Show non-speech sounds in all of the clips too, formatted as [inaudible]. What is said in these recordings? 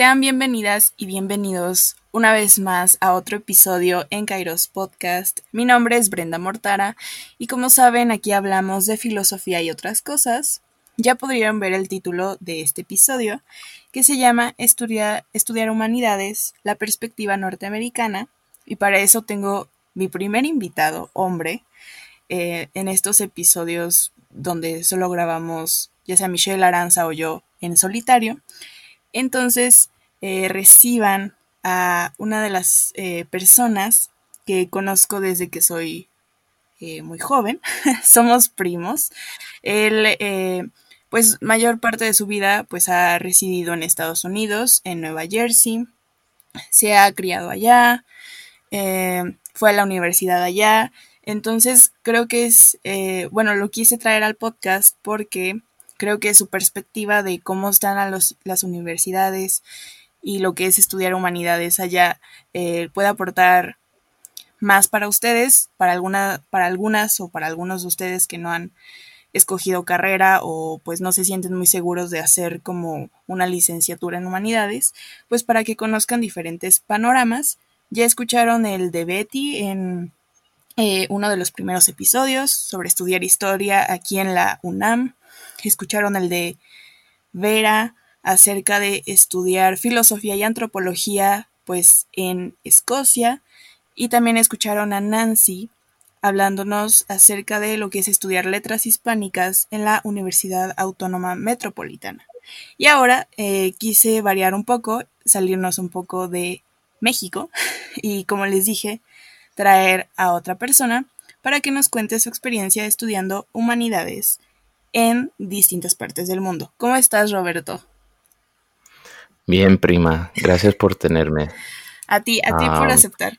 Sean bienvenidas y bienvenidos una vez más a otro episodio en Kairos Podcast. Mi nombre es Brenda Mortara y como saben aquí hablamos de filosofía y otras cosas. Ya podrían ver el título de este episodio que se llama Estudiar, Estudiar Humanidades, la perspectiva norteamericana y para eso tengo mi primer invitado, hombre, eh, en estos episodios donde solo grabamos ya sea Michelle Aranza o yo en solitario. Entonces, eh, reciban a una de las eh, personas que conozco desde que soy eh, muy joven. [laughs] Somos primos. Él, pues, mayor parte de su vida, pues, ha residido en Estados Unidos, en Nueva Jersey. Se ha criado allá. fue a la universidad allá. Entonces, creo que es, bueno, lo quise traer al podcast porque creo que su perspectiva de cómo están a las universidades y lo que es estudiar humanidades allá eh, puede aportar más para ustedes, para, alguna, para algunas o para algunos de ustedes que no han escogido carrera o pues no se sienten muy seguros de hacer como una licenciatura en humanidades, pues para que conozcan diferentes panoramas. Ya escucharon el de Betty en eh, uno de los primeros episodios sobre estudiar historia aquí en la UNAM escucharon el de Vera acerca de estudiar filosofía y antropología pues en Escocia y también escucharon a Nancy hablándonos acerca de lo que es estudiar letras hispánicas en la Universidad Autónoma Metropolitana. Y ahora eh, quise variar un poco, salirnos un poco de México [laughs] y como les dije, traer a otra persona para que nos cuente su experiencia estudiando humanidades en distintas partes del mundo. ¿Cómo estás, Roberto? Bien, prima. Gracias por tenerme. A ti, a ti por aceptar.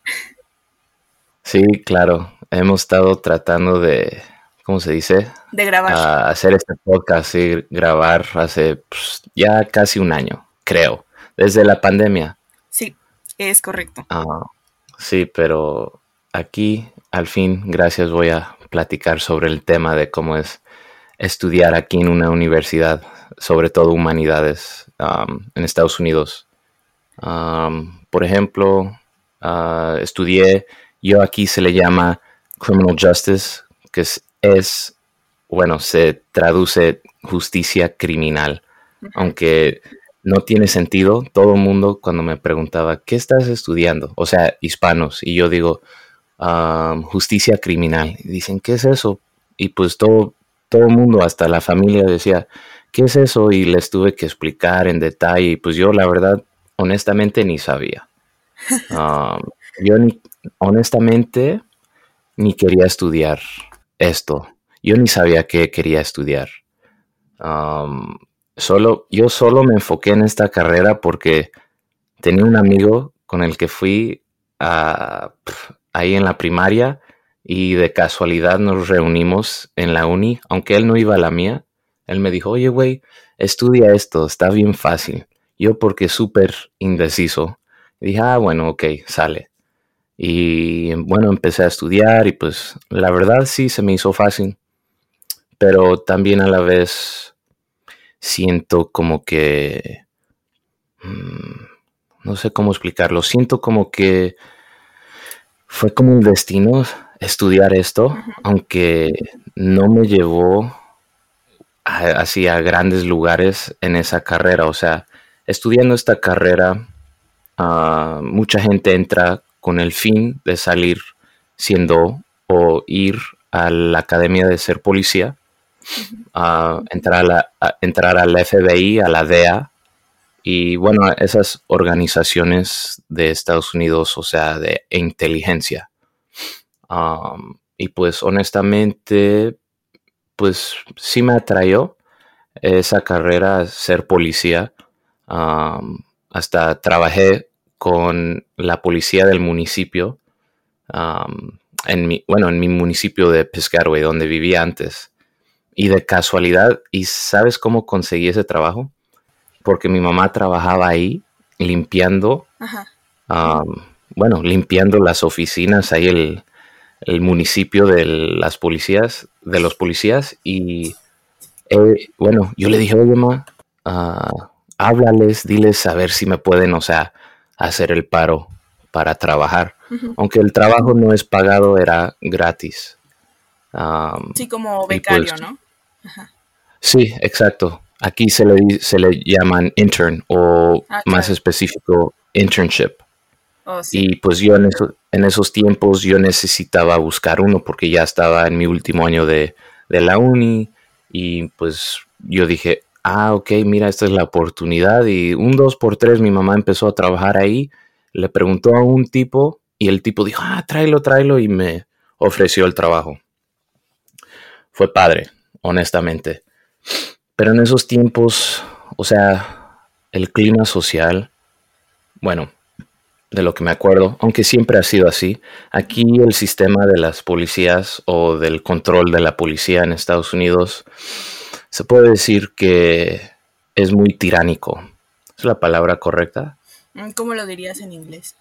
Sí, claro. Hemos estado tratando de, ¿cómo se dice? De grabar. hacer este podcast y grabar hace pues, ya casi un año, creo, desde la pandemia. Sí, es correcto. Ah, sí, pero aquí, al fin, gracias, voy a platicar sobre el tema de cómo es estudiar aquí en una universidad, sobre todo humanidades, um, en Estados Unidos. Um, por ejemplo, uh, estudié, yo aquí se le llama Criminal Justice, que es, bueno, se traduce justicia criminal, aunque no tiene sentido. Todo el mundo cuando me preguntaba, ¿qué estás estudiando? O sea, hispanos, y yo digo, um, justicia criminal. Y dicen, ¿qué es eso? Y pues todo todo el mundo, hasta la familia decía, ¿qué es eso? Y les tuve que explicar en detalle. Y pues yo la verdad, honestamente, ni sabía. [laughs] Um, yo honestamente, ni quería estudiar esto. Yo ni sabía qué quería estudiar. Um, solo, yo solo me enfoqué en esta carrera porque tenía un amigo con el que fui ahí en la primaria y de casualidad nos reunimos en la uni, aunque él no iba a la mía. Él me dijo, oye, güey, estudia esto, está bien fácil. Yo porque súper indeciso. dije, ah, bueno, ok, sale. Y bueno, empecé a estudiar y pues la verdad sí se me hizo fácil. Pero también a la vez siento como que... Mm, no sé cómo explicarlo. Siento como que fue como un destino estudiar esto, aunque no me llevó hacia grandes lugares en esa carrera. O sea, estudiando esta carrera, ah, mucha gente entra con el fin de salir siendo o ir a la academia de ser policía, entrar, a entrar al FBI, a la DEA, y bueno, esas organizaciones de Estados Unidos, o sea, de inteligencia y pues honestamente, pues sí me atrayó esa carrera, ser policía. hasta trabajé con la policía del municipio, en mi, bueno, en mi municipio de Piscataway, donde vivía antes. Y de casualidad, ¿y sabes cómo conseguí ese trabajo? Porque mi mamá trabajaba ahí limpiando, bueno, limpiando las oficinas, ahí el, el municipio de las policías, de los policías, y eh, bueno, yo le dije, oye, ma, ah, háblales, diles a ver si me pueden, o sea, hacer el paro para trabajar. Aunque el trabajo no es pagado, era gratis. sí, como becario, pues ¿no? Sí, exacto. Aquí se le, se le llaman intern o ah, más específico internship. Oh, y pues yo en, esos tiempos yo necesitaba buscar uno porque ya estaba en mi último año de, de la uni y pues yo dije, ah, ok, mira, esta es la oportunidad. Y un dos por tres mi mamá empezó a trabajar ahí, le preguntó a un tipo y el tipo dijo, ah, tráelo, tráelo y me ofreció el trabajo. Fue padre, honestamente. Pero en esos tiempos, o sea, el clima social, bueno, de lo que me acuerdo, aunque siempre ha sido así, aquí el sistema de las policías o del control de la policía en Estados Unidos se puede decir que es muy tiránico. ¿Es la palabra correcta? Mm, ¿Cómo lo dirías en inglés?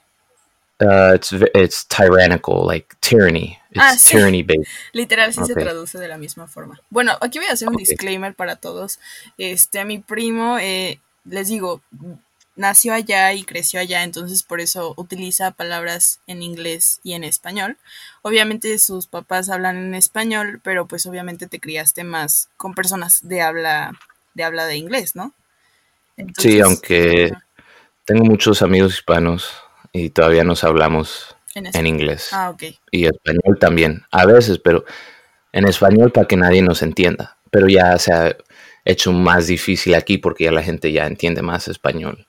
Uh, it's, tyrannical, like tyranny. It's ah, tyranny based. [laughs] Literal, sí se traduce de la misma forma. Bueno, aquí voy a hacer un disclaimer para todos. Este, a mi primo, eh, les digo, nació allá y creció allá, entonces por eso utiliza palabras en inglés y en español. Obviamente sus papás hablan en español, pero pues obviamente te criaste más con personas de habla de habla de inglés, ¿no? sí, aunque tengo muchos amigos hispanos y todavía nos hablamos en, inglés. Ah, ok. Y español también, a veces, pero en español para que nadie nos entienda. Pero ya se ha hecho más difícil aquí porque ya la gente ya entiende más español.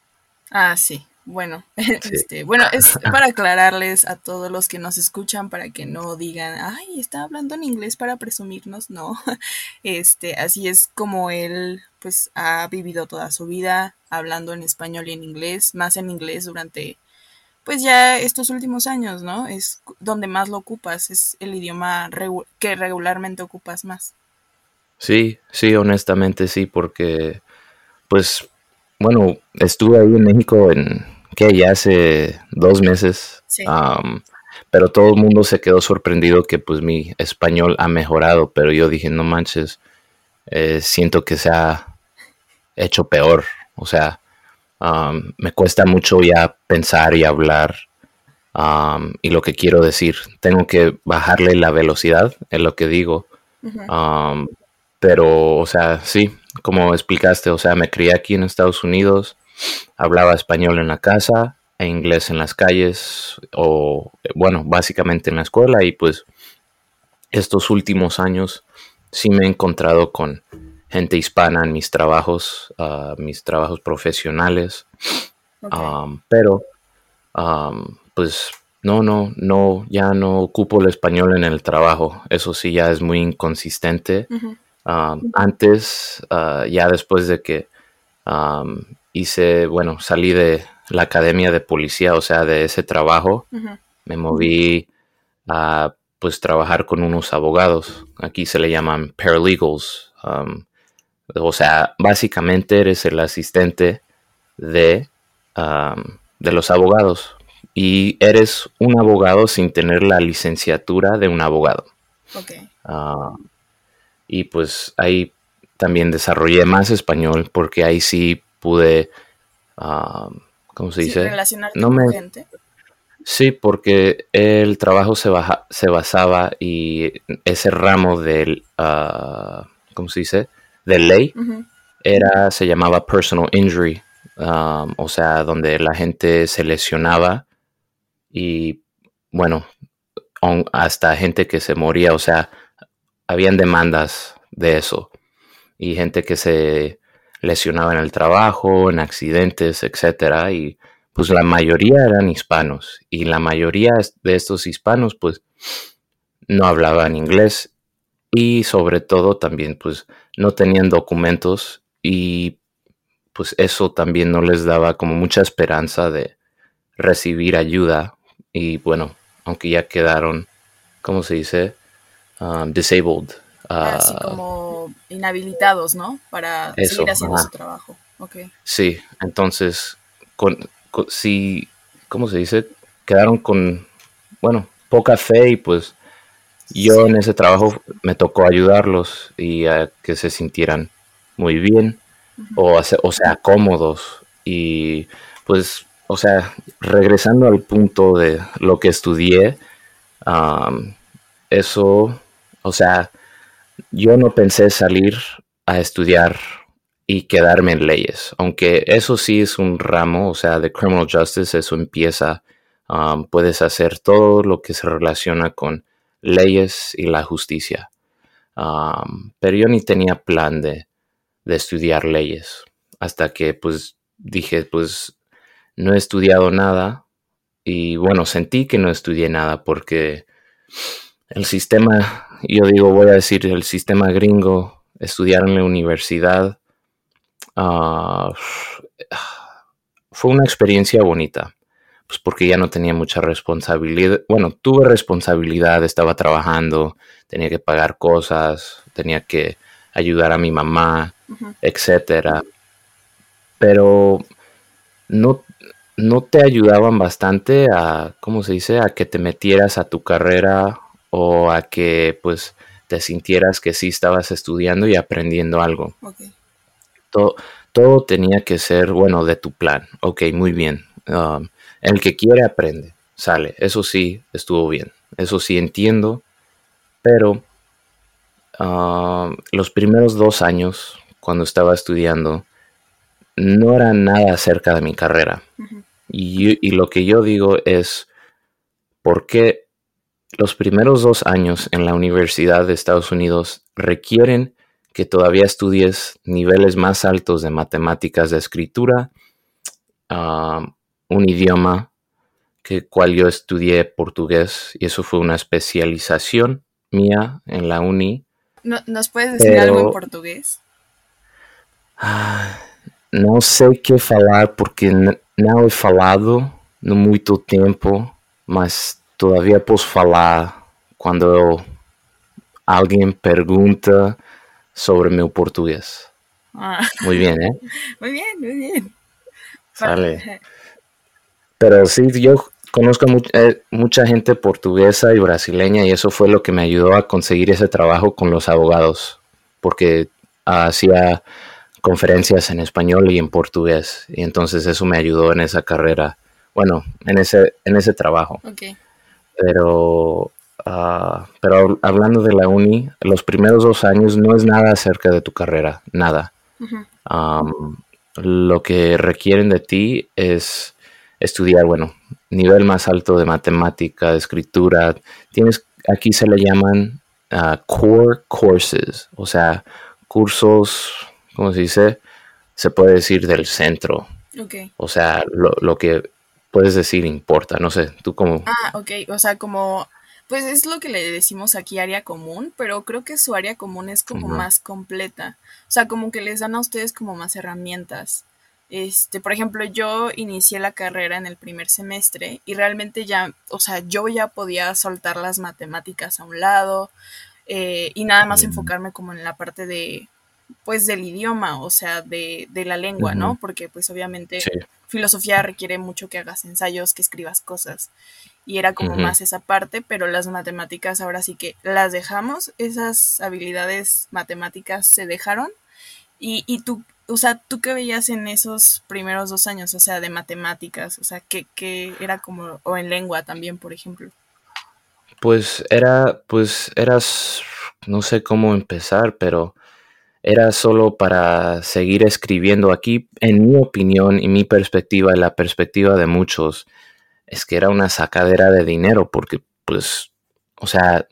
Ah, sí. Bueno, [laughs] este, bueno, es [laughs] para aclararles a todos los que nos escuchan para que no digan, ay, está hablando en inglés para presumirnos, no. [laughs] Este, así es como él, pues, ha vivido toda su vida hablando en español y en inglés, más en inglés durante, pues, ya estos últimos años, ¿no? Es donde más lo ocupas, es el idioma que regularmente ocupas más. Sí, sí, honestamente sí, porque, pues, bueno, estuve ahí en México en que ya hace dos meses, pero todo el mundo se quedó sorprendido que pues mi español ha mejorado, pero yo dije, no manches, eh, siento que se ha hecho peor, o sea, me cuesta mucho ya pensar y hablar y lo que quiero decir, tengo que bajarle la velocidad en lo que digo, pero, o sea, sí, como explicaste, o sea, me crié aquí en Estados Unidos, hablaba español en la casa e inglés en las calles, o bueno, básicamente en la escuela, y pues estos últimos años sí me he encontrado con gente hispana en mis trabajos, uh, mis trabajos profesionales, um, pero um, pues no, no, no, ya no ocupo el español en el trabajo, eso sí ya es muy inconsistente. Um, antes, uh, ya después de que um, hice, bueno, salí de la academia de policía, o sea, de ese trabajo, me moví a pues trabajar con unos abogados. Aquí se le llaman paralegals. Um, o sea, básicamente eres el asistente de, de los abogados. Y eres un abogado sin tener la licenciatura de un abogado. Okay. Y pues ahí también desarrollé más español porque ahí sí pude, uh, ¿cómo se dice? Relacionarte con gente. Sí, porque el trabajo se, baja, se basaba y ese ramo del, uh, ¿cómo se dice? De ley era, se llamaba personal injury, um, o sea, donde la gente se lesionaba y, bueno, hasta gente que se moría, o sea, habían demandas de eso. Y gente que se lesionaba en el trabajo, en accidentes, etcétera y pues la mayoría eran hispanos. Y la mayoría de estos hispanos pues no hablaban inglés y sobre todo también pues no tenían documentos y pues eso también no les daba como mucha esperanza de recibir ayuda. Y bueno, aunque ya quedaron, ¿cómo se dice? Um, disabled. Así uh, como inhabilitados, ¿no? Para seguir haciendo su trabajo. Okay. Sí, entonces, con, si, ¿cómo se dice? Quedaron con, bueno, poca fe y pues yo en ese trabajo me tocó ayudarlos y a que se sintieran muy bien. o, o sea, cómodos. Y pues, o sea, regresando al punto de lo que estudié, eso, o sea, yo no pensé salir a estudiar y quedarme en leyes, aunque eso sí es un ramo, o sea, de criminal justice, eso empieza, puedes hacer todo lo que se relaciona con leyes y la justicia. pero yo ni tenía plan de, de estudiar leyes hasta que pues dije pues no he estudiado nada y bueno sentí que no estudié nada porque el sistema yo digo voy a decir el sistema gringo estudiar en la universidad ah, fue una experiencia bonita pues porque ya no tenía mucha responsabilidad. Bueno, tuve responsabilidad, estaba trabajando, tenía que pagar cosas, tenía que ayudar a mi mamá, etcétera. Pero no, no te ayudaban bastante a, ¿cómo se dice? A que te metieras a tu carrera o a que pues te sintieras que sí estabas estudiando y aprendiendo algo. Todo, todo tenía que ser, bueno, de tu plan. Ok, muy bien. Um, el que quiere aprende, sale. Eso sí, estuvo bien. Eso sí entiendo. Pero ah, los primeros dos años, cuando estaba estudiando, no era nada acerca de mi carrera. y, y, lo que yo digo es, ¿por qué los primeros dos años en la Universidad de Estados Unidos requieren que todavía estudies niveles más altos de matemáticas de escritura, uh, un idioma que cual yo estudié portugués y eso fue una especialización mía en la uni. ¿Nos puedes decir algo en portugués? Ah, no sé qué hablar porque no he falado no mucho tiempo, mas todavía puedo hablar cuando alguien pregunta sobre mi portugués. Ah. Muy bien, ¿eh? [laughs] Muy bien, muy bien. Sale. Pero sí, yo conozco eh, mucha gente portuguesa y brasileña y eso fue lo que me ayudó a conseguir ese trabajo con los abogados, porque hacía conferencias en español y en portugués y entonces eso me ayudó en esa carrera, bueno, en ese, en ese trabajo. Pero, ah, pero hablando de la uni, los primeros dos años no es nada acerca de tu carrera, nada. lo que requieren de ti es estudiar, bueno, nivel más alto de matemática, de escritura. Tienes, aquí se le llaman ah, core courses, o sea, cursos, ¿cómo se dice? Se puede decir del centro. Okay. O sea, lo, que puedes decir importa, no sé, tú como... Ah, ok, o sea, como... Pues es lo que le decimos aquí área común, pero creo que su área común es como más completa. O sea, como que les dan a ustedes como más herramientas. Este, por ejemplo, yo inicié la carrera en el primer semestre y realmente ya, o sea, yo ya podía soltar las matemáticas a un lado eh, y nada más enfocarme como en la parte de, pues, del idioma, o sea, de, de la lengua, ¿no? Porque, pues, obviamente, filosofía requiere mucho que hagas ensayos, que escribas cosas y era como más esa parte, pero las matemáticas ahora sí que las dejamos, esas habilidades matemáticas se dejaron. Y, y tú, o sea, ¿tú qué veías en esos primeros dos años? O sea, de matemáticas, o sea, ¿qué, era como, o en lengua también, por ejemplo? Pues era, pues eras, no sé cómo empezar, pero era solo para seguir escribiendo aquí, en mi opinión y mi perspectiva y la perspectiva de muchos, es que era una sacadera de dinero, porque pues, o sea,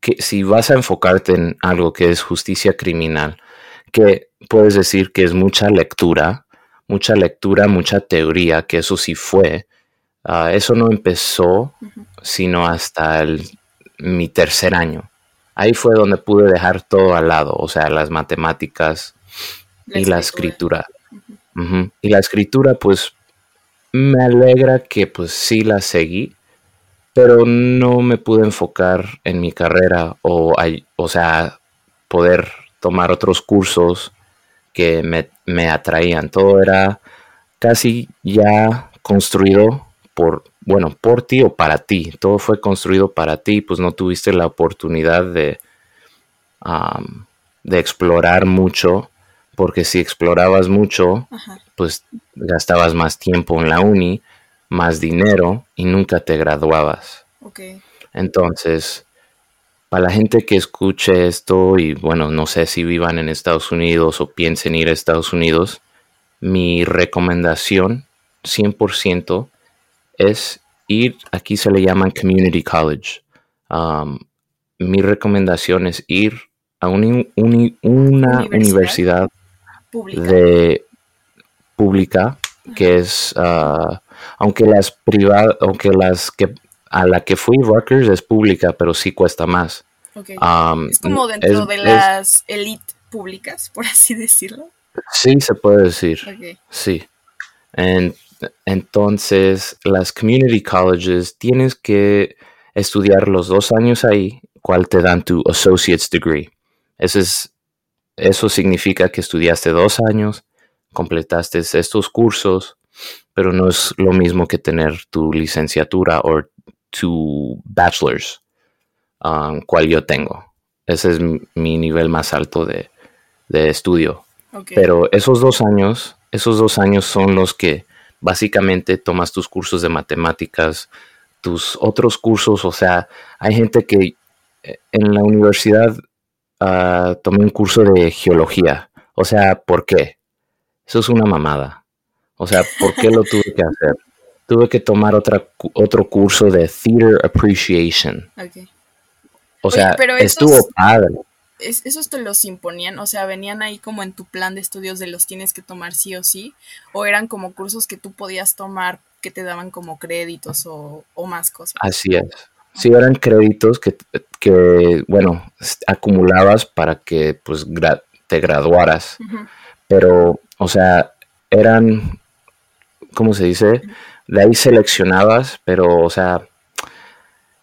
que si vas a enfocarte en algo que es justicia criminal, que puedes decir que es mucha lectura, mucha lectura, mucha teoría, que eso sí fue. Ah, eso no empezó sino hasta el, mi tercer año. Ahí fue donde pude dejar todo al lado, o sea, las matemáticas y la escritura. Y la escritura, pues, me alegra que pues sí la seguí, pero no me pude enfocar en mi carrera o, o sea, poder tomar otros cursos que me, atraían. Todo era casi ya construido por, bueno, por ti o para ti. Todo fue construido para ti, pues no tuviste la oportunidad de, de explorar mucho porque si explorabas mucho, Ajá. pues gastabas más tiempo en la uni, más dinero y nunca te graduabas. Ok. Entonces, para la gente que escuche esto y bueno, no sé si vivan en Estados Unidos o piensen ir a Estados Unidos, mi recomendación 100% es ir, aquí se le llaman community college. Um, mi recomendación es ir a una Universidad. universidad Pública. de pública que es ah, aunque las privadas aunque las que a la que fui Rutgers es pública pero sí cuesta más. Am, es como dentro Um, es- de es- las elite públicas, por así decirlo. sí se puede decir sí entonces las community colleges tienes que estudiar los dos años ahí cual te dan tu associate's degree ese es eso significa que estudiaste dos años completaste estos cursos, pero no es lo mismo que tener tu licenciatura o tu bachelor's, um, cual yo tengo. Ese es mi- nivel más alto de, de estudio. Pero esos dos años, esos dos años son los que básicamente tomas tus cursos de matemáticas, tus otros cursos, o sea, hay gente que eh, en la universidad ah, tomé un curso de geología. O sea, ¿por qué? Eso es una mamada. O sea, ¿por qué lo tuve que hacer? Tuve que tomar otra, otro curso de Theater Appreciation. O Oye, sea, esos- estuvo padre. Es- ¿Esos te los imponían? O sea, ¿venían ahí como en tu plan de estudios de los tienes que tomar sí o sí? ¿O eran como cursos que tú podías tomar que te daban como créditos o, o más cosas? Así es. Sí, eran créditos que, que bueno, acumulabas para que pues gra- te graduaras. Pero, o sea, eran, ¿cómo se dice? De ahí seleccionabas, pero, o sea,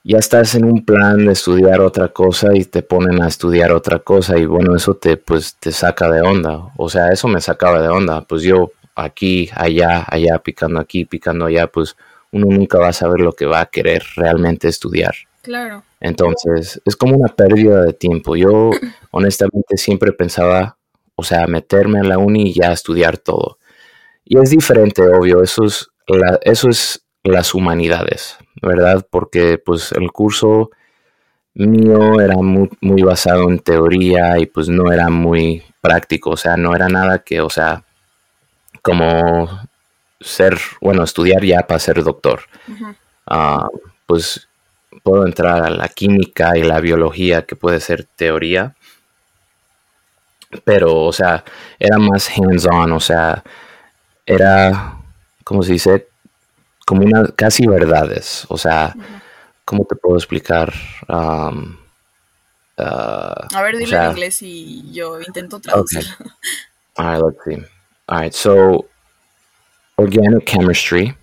ya estás en un plan de estudiar otra cosa y te ponen a estudiar otra cosa y bueno, eso te, pues, te saca de onda. O sea, eso me sacaba de onda. Pues yo aquí, allá, allá, picando aquí, picando allá, pues uno nunca va a saber lo que va a querer realmente estudiar. Claro. Entonces, es como una pérdida de tiempo. Yo, [clears throat] honestamente, siempre pensaba, o sea, meterme a la uni y ya estudiar todo. Y es diferente, obvio, eso es, la- eso es las humanidades, ¿verdad? Porque, pues, el curso mío era muy, muy basado en teoría y, pues, no era muy práctico, o sea, no era nada que, o sea, como ser, bueno, estudiar ya para ser doctor. Ah, pues puedo entrar a la química y la biología, que puede ser teoría. Pero, o sea, era más hands-on, o sea, era, ¿cómo se dice? Como una, casi verdades. O sea, ¿cómo te puedo explicar? Um, ah, A ver, o sea, en inglés y yo intento traducirlo. all right, let's see. All right, so organic chemistry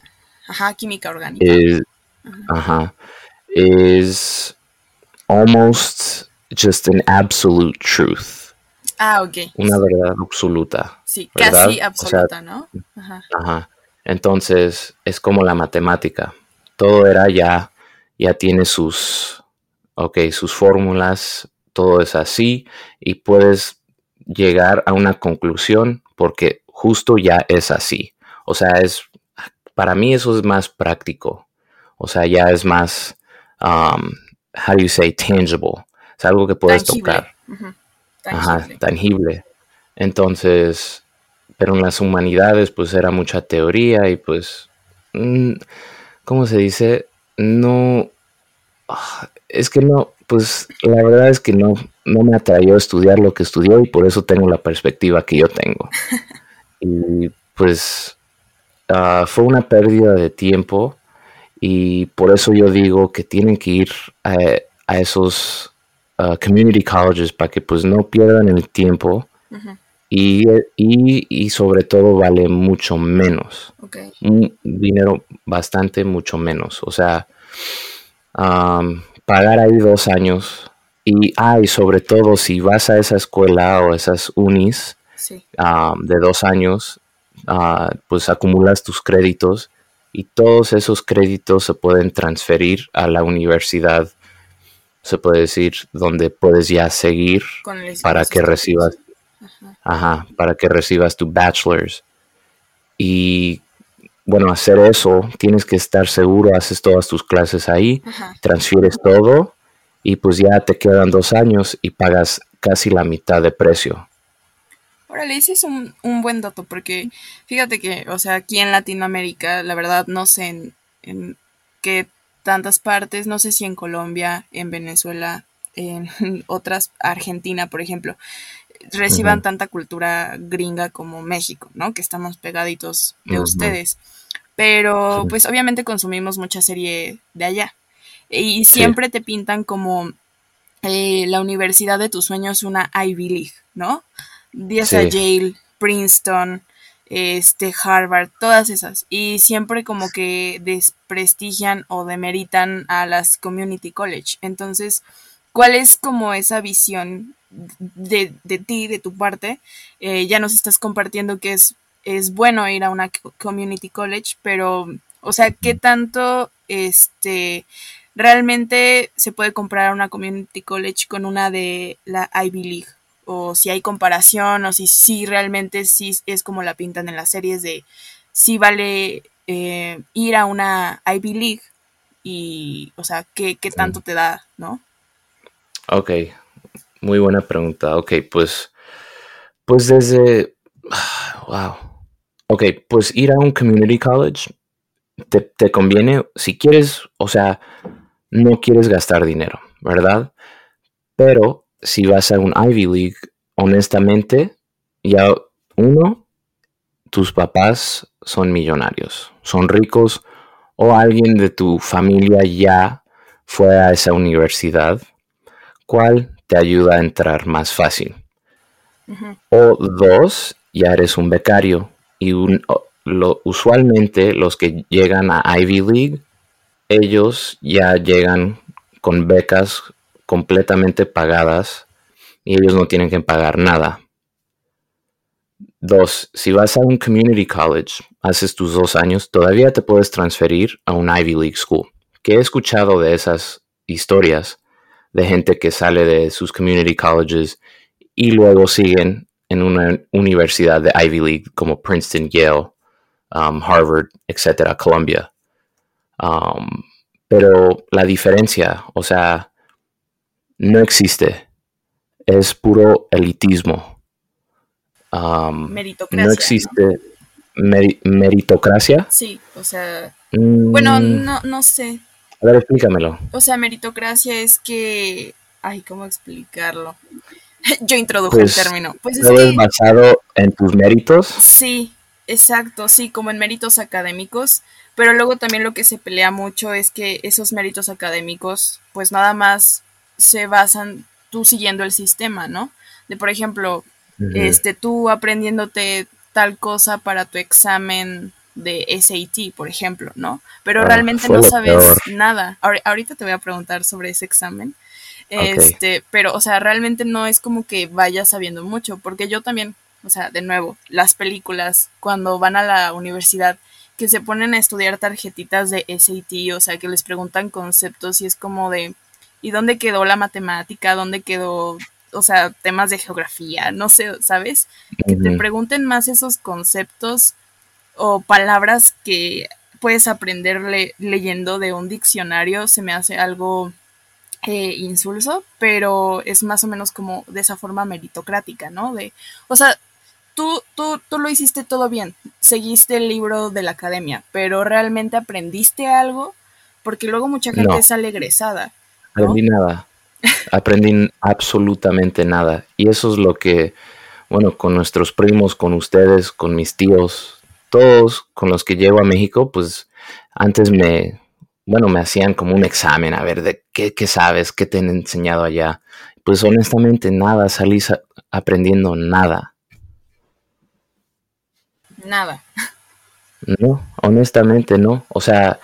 Ajá, química orgánica. is uh-huh is almost just an absolute truth Ah, ok. una verdad absoluta Sí, ¿verdad? casi O sea, absoluta, ¿no? Ajá. ajá entonces es como la matemática todo era ya ya tiene sus ok sus fórmulas todo es así y puedes llegar a una conclusión porque justo ya es así o sea es para mí eso es más práctico o sea ya es más um, how do you say tangible es algo que puedes Tangible. tocar Ujú. Ajá, Tangible. tangible. Entonces, pero en las humanidades pues era mucha teoría y pues, mm, ¿cómo se dice? No, ah, es que no, pues la verdad es que no, no me atrayó estudiar lo que estudió y por eso tengo la perspectiva que yo tengo. [laughs] y pues ah, fue una pérdida de tiempo y por eso yo digo que tienen que ir a, a esos uh, community colleges para que pues no pierdan el tiempo. Y, y, y sobre todo vale mucho menos, un dinero bastante mucho menos, o sea, um, pagar ahí dos años y, ah, y sobre todo si vas a esa escuela o esas unis Sí. um, de dos años, ah, pues acumulas tus créditos y todos esos créditos se pueden transferir a la universidad, se puede decir, donde puedes ya seguir para que recibas, Ajá. para que recibas tu bachelor's. Y bueno, hacer eso, tienes que estar seguro, haces todas tus clases ahí, transfieres todo y pues ya te quedan dos años y pagas casi la mitad de precio. Órale, ese es un, buen dato porque fíjate que, o sea, aquí en Latinoamérica, la verdad no sé en, en qué tantas partes, no sé si en Colombia, en Venezuela, en [laughs] otras, Argentina, por ejemplo, reciban tanta cultura gringa como México, ¿no? Que estamos pegaditos de ustedes. Pero pues obviamente consumimos mucha serie de allá. Y siempre te pintan como eh, la universidad de tus sueños una Ivy League, ¿no? Días a Yale, Princeton, este, Harvard, todas esas. Y siempre como que desprestigian o demeritan a las community college. Entonces, ¿cuál es como esa visión de, de ti, de tu parte? Eh, ya nos estás compartiendo que es, es bueno ir a una community college, pero, o sea, ¿qué tanto, este, realmente se puede comprar una community college con una de la Ivy League? O si hay comparación, o si sí realmente sí es como la pintan en las series de si vale eh, ir a una Ivy League y, o sea, ¿qué, qué tanto te da, no? Ok, muy buena pregunta. Ok, pues, pues desde, [sighs] wow. Ok, pues ir a un community college te, te conviene si quieres, o sea, no quieres gastar dinero, ¿verdad? Pero si vas a un Ivy League, honestamente, ya uno, tus papás son millonarios, son ricos, o alguien de tu familia ya fue a esa universidad, cual te ayuda a entrar más fácil. O dos, ya eres un becario y lo, usualmente los que llegan a Ivy League ellos ya llegan con becas completamente pagadas y ellos no tienen que pagar nada. Dos, si vas a un community college, haces tus dos años, todavía te puedes transferir a un Ivy League School. Que he escuchado de esas historias de gente que sale de sus community colleges y luego siguen en una universidad de Ivy League como Princeton, Yale, um, Harvard, etcétera, Columbia. Um, pero la diferencia, o sea, no existe. Es puro elitismo. Um, meritocracia. No existe meritocracia. Sí, o sea. Bueno, mm. no, no sé. A ver, explícamelo. O sea, meritocracia es que. Ay, ¿cómo explicarlo? [laughs] Yo introduje el pues, término. Pues es basado en tus méritos? Sí, exacto, sí, como en méritos académicos. Pero luego también lo que se pelea mucho es que esos méritos académicos, pues nada más se basan tú siguiendo el sistema, ¿no? De por ejemplo, este, tú aprendiéndote tal cosa para tu examen de SAT, por ejemplo, ¿no? Pero ah, realmente no sabes nada. ahorita te voy a preguntar sobre ese examen. Este, pero, o sea, realmente no es como que vayas sabiendo mucho, porque yo también, o sea, de nuevo, las películas, cuando van a la universidad, que se ponen a estudiar tarjetitas de SAT, o sea, que les preguntan conceptos y es como de, ¿y dónde quedó la matemática? ¿Dónde quedó, o sea, temas de geografía? No sé, ¿sabes? Que te pregunten más esos conceptos o palabras que puedes aprender leyendo de un diccionario, se me hace algo eh, insulso, pero es más o menos como de esa forma meritocrática, ¿no? De, o sea, tú, tú, tú lo hiciste todo bien, seguiste el libro de la academia, pero realmente aprendiste algo, porque luego mucha gente sale egresada. ¿no? Aprendí nada, aprendí absolutamente nada. Y eso es lo que, bueno, con nuestros primos, con ustedes, con mis tíos, todos con los que llego a México, pues antes me, bueno, me hacían como un examen, a ver, de qué, qué sabes, qué te han enseñado allá. Pues honestamente nada, salí aprendiendo nada. Nada. No, honestamente no. O sea,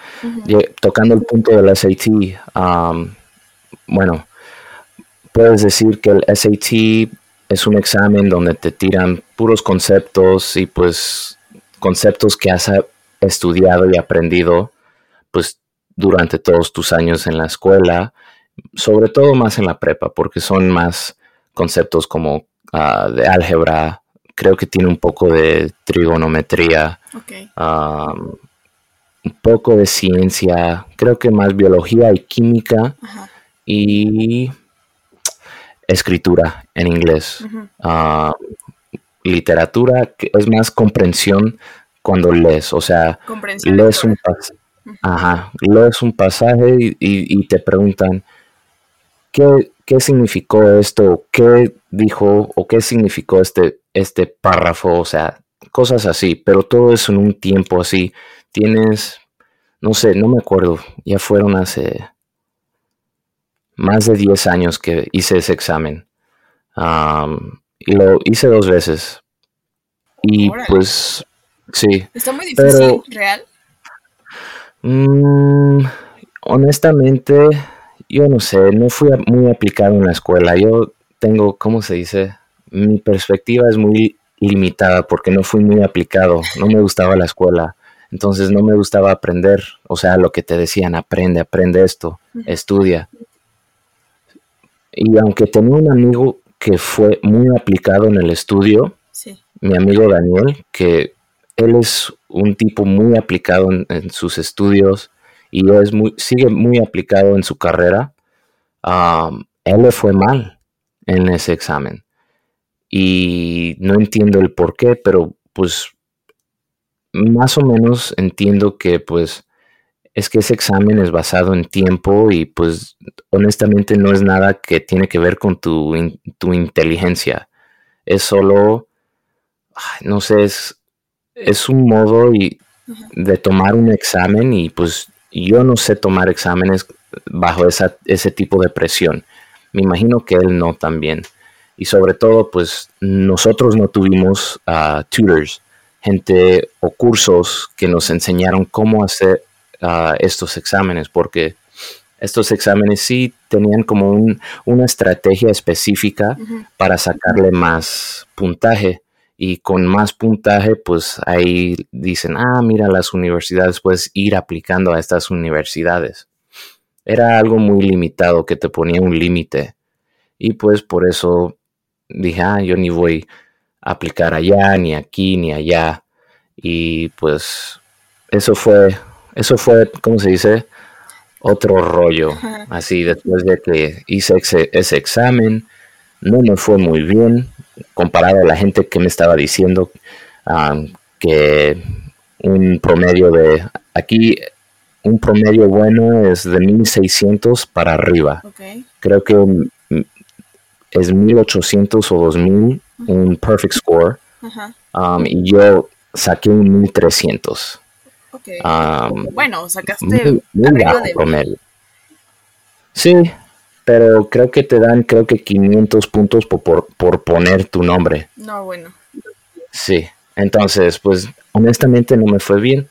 tocando el punto del SAT, bueno, puedes decir que el SAT es un examen donde te tiran puros conceptos y pues conceptos que has estudiado y aprendido pues durante todos tus años en la escuela, sobre todo más en la prepa, porque son más conceptos como ah, de álgebra, creo que tiene un poco de trigonometría, um, un poco de ciencia, creo que más biología y química Ajá. y escritura en inglés. Literatura es más comprensión cuando lees, o sea, lees un, pas- ajá, lees un pasaje y, y- y te preguntan ¿qué, qué significó esto, qué dijo o qué significó este, este párrafo, o sea, cosas así, pero todo eso en un tiempo así. Tienes, no sé, no me acuerdo, ya fueron hace más de 10 años que hice ese examen. Am, y lo hice dos veces. Y Órale. pues, sí. Está muy difícil, Pero- real. Mm, honestamente, yo no sé, no fui muy aplicado en la escuela. Yo tengo, ¿cómo se dice? Mi perspectiva es muy limitada porque no fui muy aplicado. No me gustaba la escuela. Entonces no me gustaba aprender. O sea, lo que te decían, aprende, aprende esto, estudia. Y aunque tenía un amigo que fue muy aplicado en el estudio, Sí. mi amigo Daniel, que él es un tipo muy aplicado en, en sus estudios y es muy, sigue muy aplicado en su carrera. um, él le fue mal en ese examen. Y no entiendo el por qué, pero pues más o menos entiendo que pues es que ese examen es basado en tiempo y pues honestamente no es nada que tiene que ver con tu, in- tu inteligencia. Es solo no sé, es, es un modo y- de tomar un examen y pues yo no sé tomar exámenes bajo esa, ese tipo de presión. Me imagino que él no también. Y sobre todo, pues nosotros no tuvimos ah, tutors, gente o cursos que nos enseñaron cómo hacer estos exámenes, porque estos exámenes sí tenían como un- una estrategia específica para sacarle más puntaje. Y con más puntaje, pues ahí dicen, ah, mira, las universidades puedes ir aplicando a estas universidades. Era algo muy limitado que te ponía un límite. Y pues por eso dije, ah, yo ni voy a aplicar allá, ni aquí, ni allá. Y pues eso fue, eso fue, ¿cómo se dice? Otro rollo. Ajá. Así después de que hice ese, ese examen, no me fue muy bien comparado a la gente que me estaba diciendo ah, que un promedio de aquí un promedio bueno es de 1600 para arriba creo que mm, es 1800 o 2000 un perfect score um, y yo saqué un 1300 Um, bueno, sacaste muy, muy arriba bajo de promedio. Sí, pero creo que te dan creo que 500 puntos por, por, por poner tu nombre. No, bueno. Sí, entonces pues honestamente no me fue bien.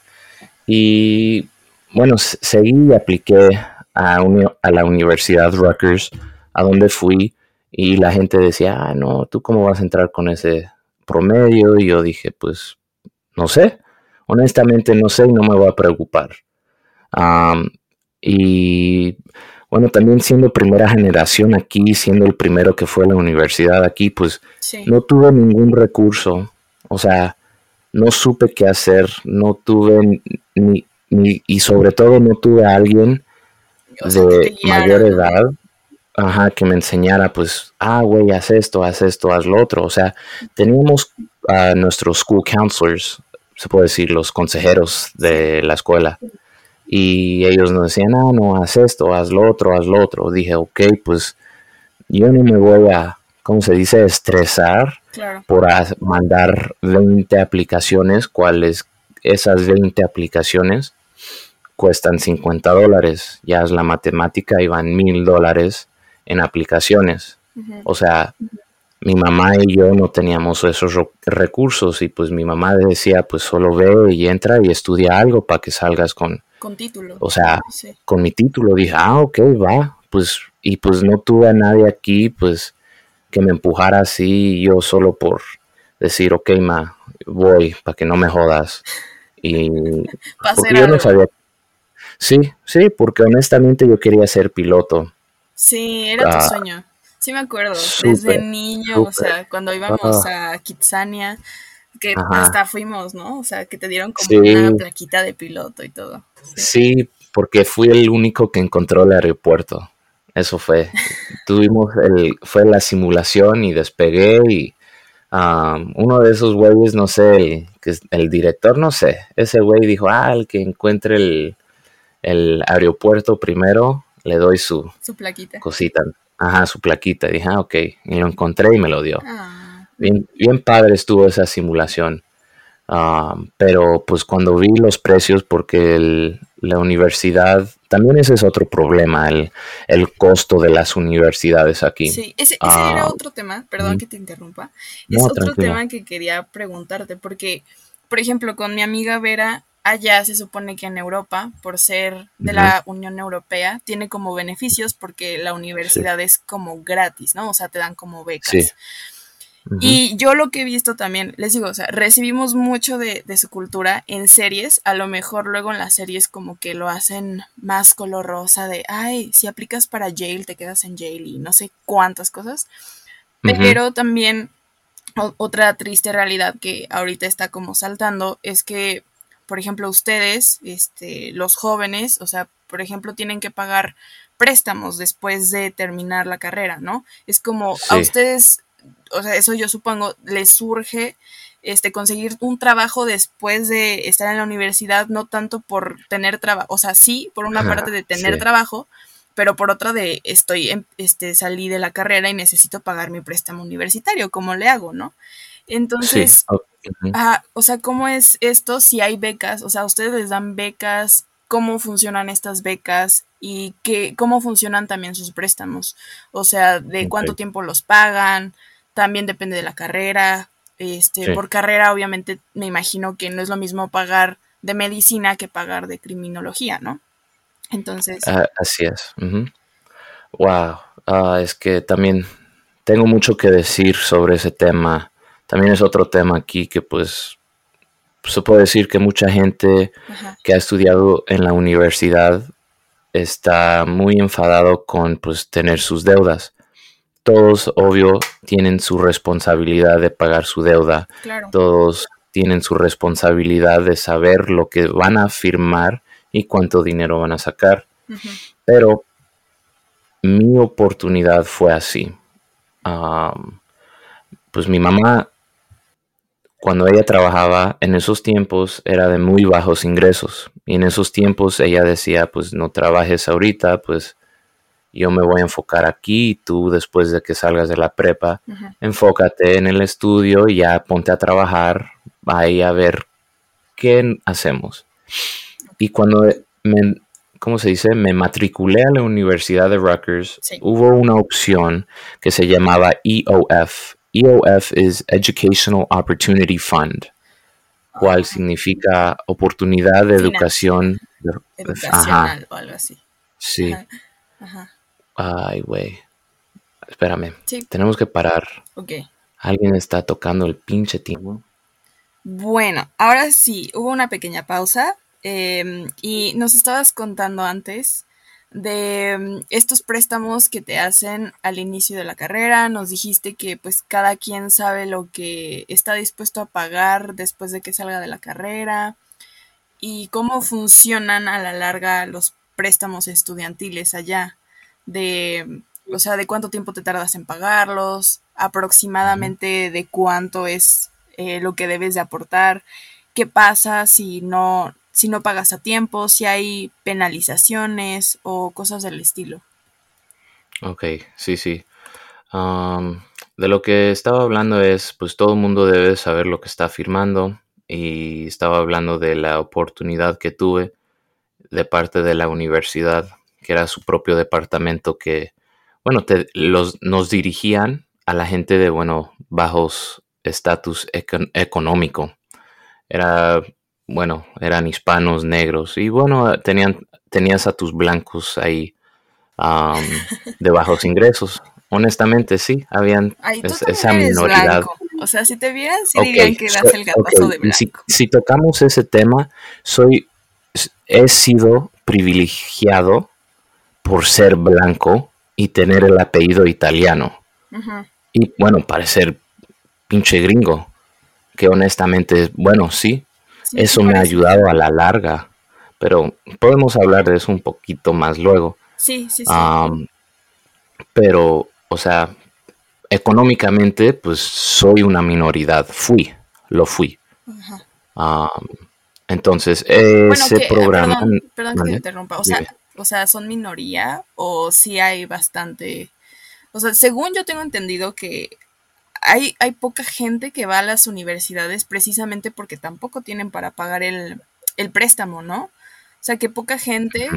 Y bueno, seguí y apliqué a, uni- a la Universidad Rutgers, a donde fui, y la gente decía, ah, no, ¿tú cómo vas a entrar con ese promedio? Y yo dije, pues, no sé, honestamente no sé y no me voy a preocupar. Y bueno, también siendo primera generación aquí, siendo el primero que fue a la universidad aquí, pues Sí. no tuve ningún recurso. O sea, no supe qué hacer, no tuve ni, ni y sobre todo no tuve a alguien O sea, que de mayor edad, ajá, que me enseñara, pues, ah, güey, haz esto, haz esto, haz lo otro. O sea, teníamos a nuestros school counselors, se puede decir, los consejeros de la escuela. Y ellos nos decían, ah, no, haz esto, haz lo otro, haz lo otro. Dije, ok, pues yo no me voy a, ¿cómo se dice?, estresar Claro. por mandar 20 aplicaciones, cuales esas 20 aplicaciones cuestan 50 dólares. Ya es la matemática y van mil dólares en aplicaciones. O sea, mi mamá y yo no teníamos esos recursos y pues mi mamá decía, pues solo ve y entra y estudia algo para que salgas con, Con título. o sea, Sí. con mi título. Dije, ah, ok, va. Pues, y pues no tuve a nadie aquí, pues, que me empujara así, yo solo por decir, ok, ma, voy, para que no me jodas. Y [laughs] porque yo no sabía. Sí, sí, porque honestamente yo quería ser piloto. Sí, era tu Ah. sueño. Sí me acuerdo, desde niño, o sea, cuando íbamos ah. a Kitsania, que hasta fuimos, ¿no? O sea, que te dieron como una plaquita de piloto y todo. Sí. porque fui el único que encontró el aeropuerto. Eso fue. Tuvimos el, fue la simulación y despegué y um, uno de esos güeyes, no sé, el, el director, no sé, ese güey dijo, ah, el que encuentre el, el aeropuerto primero, le doy su, su plaquita. cosita. Ajá, su plaquita. dije, ah, ok. Y lo encontré y me lo dio. Ah. Bien, bien padre estuvo esa simulación. Ah, pero pues cuando vi los precios, porque la universidad, también ese es otro problema, el, el costo de las universidades aquí. Sí, ese, era ah, otro tema, perdón que te interrumpa, es otro tema que quería preguntarte, porque, por ejemplo, con mi amiga Vera, allá se supone que en Europa, por ser de la Unión Europea, tiene como beneficios porque la universidad es como gratis, ¿no? O sea, te dan como becas. Y yo lo que he visto también, les digo, o sea, recibimos mucho de, su cultura en series, a lo mejor luego en las series como que lo hacen más color rosa de, ay, si aplicas para jail, te quedas en jail y no sé cuántas cosas. Pero también otra triste realidad que ahorita está como saltando es que por ejemplo, ustedes, este, los jóvenes, o sea, por ejemplo, tienen que pagar préstamos después de terminar la carrera, ¿no? Es como a ustedes, o sea, eso yo supongo, les surge este, conseguir un trabajo después de estar en la universidad, no tanto por tener trabajo, o sea, sí, por una parte de tener trabajo, pero por otra de estoy, este, salí de la carrera y necesito pagar mi préstamo universitario, ¿cómo le hago, no? Entonces, o sea, ¿cómo es esto si hay becas? O sea, ¿ustedes les dan becas? ¿Cómo funcionan estas becas? ¿Y qué, cómo funcionan también sus préstamos? O sea, ¿de cuánto tiempo los pagan? También depende de la carrera. Este, Por carrera, obviamente, me imagino que no es lo mismo pagar de medicina que pagar de criminología, ¿no? Entonces. Ah, así es. Wow. Ah, es que también tengo mucho que decir sobre ese tema también es otro tema aquí que pues se puede decir que mucha gente que ha estudiado en la universidad está muy enfadado con pues tener sus deudas. Todos, obvio, tienen su responsabilidad de pagar su deuda. Todos tienen su responsabilidad de saber lo que van a firmar y cuánto dinero van a sacar. Pero mi oportunidad fue así. pues mi mamá cuando ella trabajaba en esos tiempos era de muy bajos ingresos y en esos tiempos ella decía pues no trabajes ahorita pues yo me voy a enfocar aquí y tú después de que salgas de la prepa enfócate en el estudio y ya ponte a trabajar ahí a ver qué hacemos y cuando me ¿cómo se dice? Me matriculé a la Universidad de Rutgers. Hubo una opción que se llamaba EOF, EOF es Educational Opportunity Fund, cual significa oportunidad de educación. Educacional o algo así. Sí. Ay, güey. Espérame. Tenemos que parar. Ok. Alguien está tocando el pinche timbre. Bueno, ahora sí, hubo una pequeña pausa. Em, y nos estabas contando antes de mm, estos préstamos que te hacen al inicio de la carrera. Nos dijiste que pues cada quien sabe lo que está dispuesto a pagar después de que salga de la carrera y cómo funcionan a la larga los préstamos estudiantiles allá. De, o sea, de cuánto tiempo te tardas en pagarlos, aproximadamente de cuánto es eh, lo que debes de aportar, qué pasa si no, si no pagas a tiempo, si hay penalizaciones o cosas del estilo. Ok, sí, sí. de lo que estaba hablando es, pues todo el mundo debe saber lo que está firmando y estaba hablando de la oportunidad que tuve de parte de la universidad, que era su propio departamento que, bueno, los, nos dirigían a la gente de, bueno, bajos estatus económico. Era bueno, eran hispanos, negros, y bueno, tenían, tenías a tus blancos ahí [laughs] de bajos ingresos. Honestamente, sí, habían esa minoridad. O sea, si te vieran, sí dirían que eras el gatazo de blanco. Si, tocamos ese tema, soy, he sido privilegiado por ser blanco y tener el apellido italiano. Y bueno, parecer pinche gringo, que honestamente, bueno, sí, eso me ha ayudado a la larga, pero podemos hablar de eso un poquito más luego. Sí, sí, sí. pero, o sea, económicamente, pues soy una minoridad, fui, lo fui. entonces, ese programa... Perdón, que te interrumpa, o sea, o sea, ¿son minoría o sí hay bastante... O sea, según yo tengo entendido que hay, hay poca gente que va a las universidades precisamente porque tampoco tienen para pagar el, préstamo, ¿no? O sea, que poca gente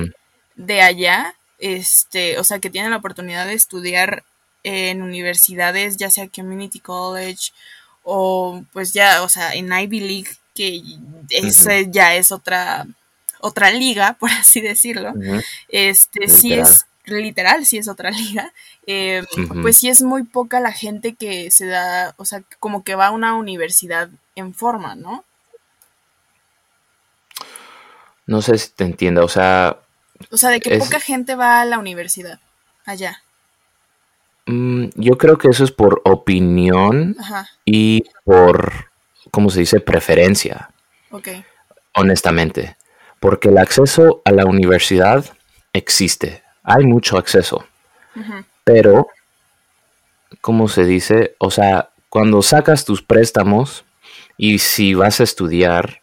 de allá, este, o sea, que tiene la oportunidad de estudiar en universidades, ya sea Community College o pues ya, o sea, en Ivy League, que ese ya es otra otra liga, [laughs] por así decirlo. Este sí es literal, sí es otra [laughs] liga. Eh, pues sí es muy poca la gente que se da, o sea, como que va a una universidad en forma, ¿no? No sé si te entiendo, o sea... O sea, de que poca gente va a la universidad allá. Mm, yo creo que eso es por opinión y por, ¿cómo se dice? Preferencia. Ok. Honestamente. Porque el acceso a la universidad existe. Hay mucho acceso. Pero, ¿cómo se dice? O sea, cuando sacas tus préstamos y si vas a estudiar,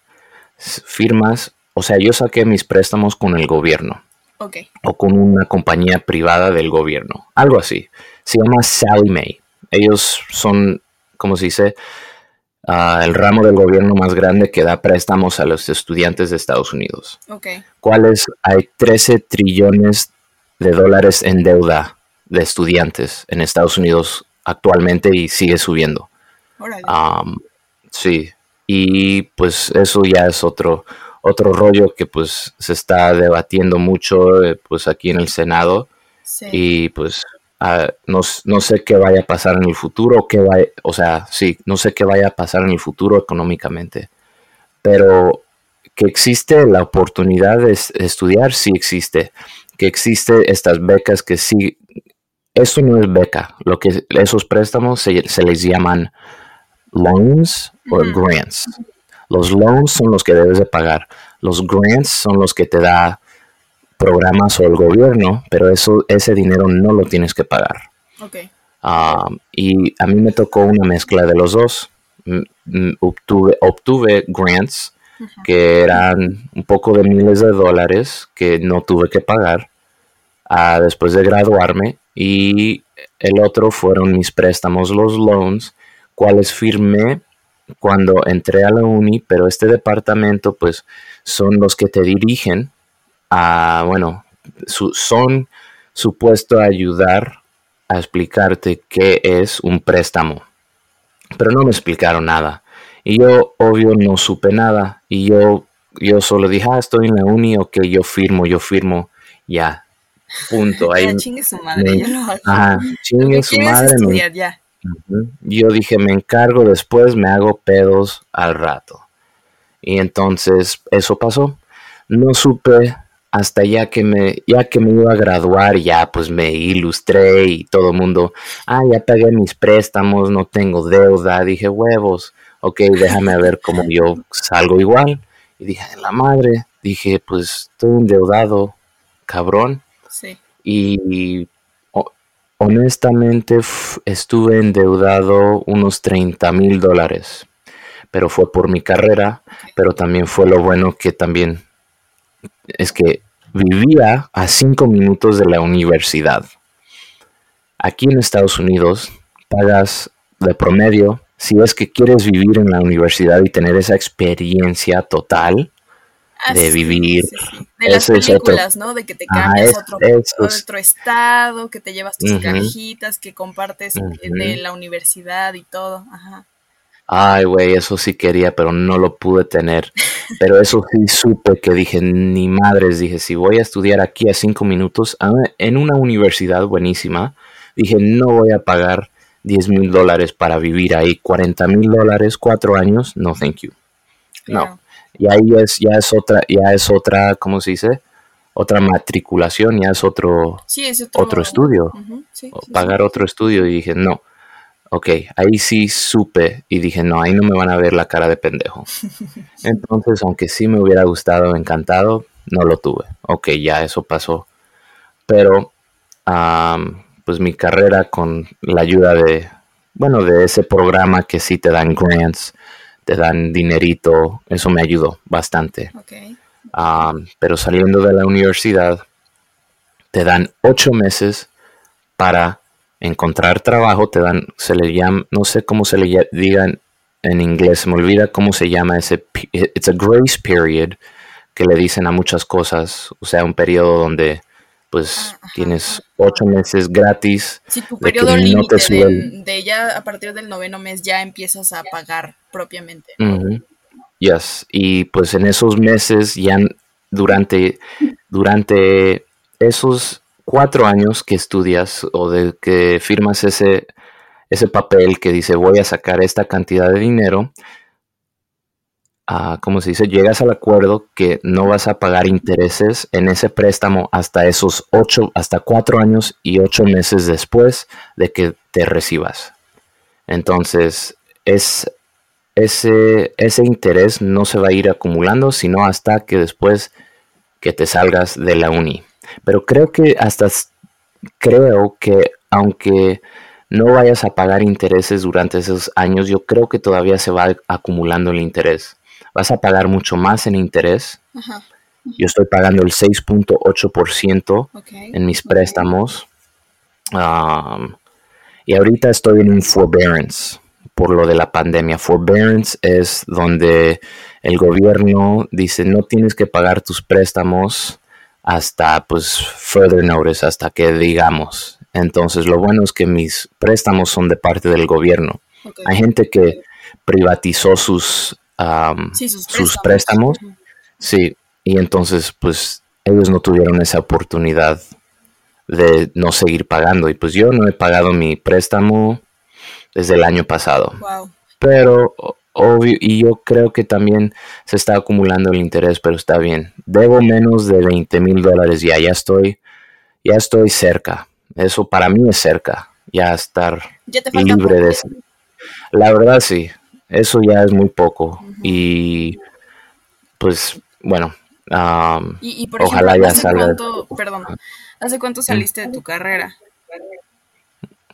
firmas, o sea, yo saqué mis préstamos con el gobierno. O con una compañía privada del gobierno. Algo así. Se llama Sally May. Ellos son, ¿cómo se dice? el ramo del gobierno más grande que da préstamos a los estudiantes de Estados Unidos. Okay. ¿Cuáles? Hay 13 trillones de dólares en deuda de estudiantes en Estados Unidos actualmente y sigue subiendo. sí, y pues eso ya es otro, otro rollo que pues se está debatiendo mucho eh, pues aquí en el Senado. Y pues no, sé qué vaya a pasar en el futuro, qué va, o sea, sí, no sé qué vaya a pasar en el futuro económicamente, pero que existe la oportunidad de estudiar, sí existe, que existe estas becas que sí, esto no es beca, lo que esos préstamos se, les llaman loans o grants. Los loans son los que debes de pagar, los grants son los que te da programas o el gobierno, pero eso, ese dinero no lo tienes que pagar. Ah, y a mí me tocó una mezcla de los dos. Obtuve, obtuve grants que eran un poco de miles de dólares que no tuve que pagar ah, después de graduarme y el otro fueron mis préstamos, los loans, cuales firmé cuando entré a la uni, pero este departamento pues son los que te dirigen bueno, son supuestos a ayudar a explicarte qué es un préstamo. Pero no me explicaron nada. Y yo, obvio, no supe nada. Y yo, yo solo dije, ah, estoy en la uni, ok, yo firmo, yo firmo, ya. Punto. [laughs] Ahí, chingue su madre, yo lo Ajá, chingue su madre. ya. Yo dije, me encargo después, me hago pedos al rato. Y entonces eso pasó. No supe hasta ya que me, ya que me iba a graduar, ya pues me ilustré y todo el mundo, ah, ya pagué mis préstamos, no tengo deuda, dije huevos, ok, déjame ver cómo yo salgo igual. Y dije, la madre, dije, pues estoy endeudado, cabrón. Sí. Y, honestamente estuve endeudado unos 30 mil dólares, pero fue por mi carrera, pero también fue lo bueno que también es que vivía a cinco minutos de la universidad. Aquí en Estados Unidos pagas de promedio, si es que quieres vivir en la universidad y tener esa experiencia total ah, de vivir. De las películas, ¿no? De que te cambias a otro, otro, estado, que te llevas tus cajitas, que compartes de la universidad y todo. Ajá. Ay, güey, eso sí quería, pero no lo pude tener. Pero eso sí supe que dije, ni madres, dije, si voy a estudiar aquí a cinco minutos ah, en una universidad buenísima, dije, no voy a pagar 10 mil dólares para vivir ahí, 40 mil dólares, cuatro años, no, thank you. No. Y ahí es, ya es otra, ya es otra, ¿cómo se dice? otra matriculación, ya es otro, otro, estudio, pagar otro estudio y dije, no, ok, ahí sí supe y dije, no, ahí no me van a ver la cara de pendejo. [laughs] Entonces, aunque sí me hubiera gustado, encantado, no lo tuve. Ok, ya eso pasó. Pero, pues mi carrera con la ayuda de, bueno, de ese programa que sí te dan grants, te dan dinerito, eso me ayudó bastante. pero saliendo de la universidad, te dan ocho meses para encontrar trabajo, te dan, se le llama, no sé cómo se le diga en inglés, se me olvida cómo se llama ese, it's a grace period, que le dicen a muchas cosas, o sea, un periodo donde pues tienes ocho meses gratis. Sí, tu periodo límite de, ya a partir del noveno mes ya empiezas a pagar propiamente. Yes, y pues en esos meses ya durante, durante esos cuatro años que estudias o de que firmas ese, ese papel que dice voy a sacar esta cantidad de dinero, como se dice, llegas al acuerdo que no vas a pagar intereses en ese préstamo hasta esos ocho, hasta cuatro años y ocho meses después de que te recibas. Entonces, es, ese, ese interés no se va a ir acumulando, sino hasta que después que te salgas de la uni. Pero creo que hasta, creo que aunque no vayas a pagar intereses durante esos años, yo creo que todavía se va acumulando el interés vas a pagar mucho más en interés. Yo estoy pagando el 6.8% en mis préstamos. y ahorita estoy en un forbearance por lo de la pandemia. Forbearance es donde el gobierno dice no tienes que pagar tus préstamos hasta pues further notice, hasta que digamos. Entonces lo bueno es que mis préstamos son de parte del gobierno. Hay gente que privatizó sus sus, préstamos. Sí, y entonces pues ellos no tuvieron esa oportunidad de no seguir pagando. Y pues yo no he pagado mi préstamo desde el año pasado. Pero obvio, y yo creo que también se está acumulando el interés, pero está bien. Debo menos de 20 mil dólares ya, ya estoy, ya estoy cerca. Eso para mí es cerca, ya estar libre de eso. La verdad sí, eso ya es muy poco. Y pues bueno, ojalá ya salga. perdón, ¿hace cuánto mm. saliste de tu carrera?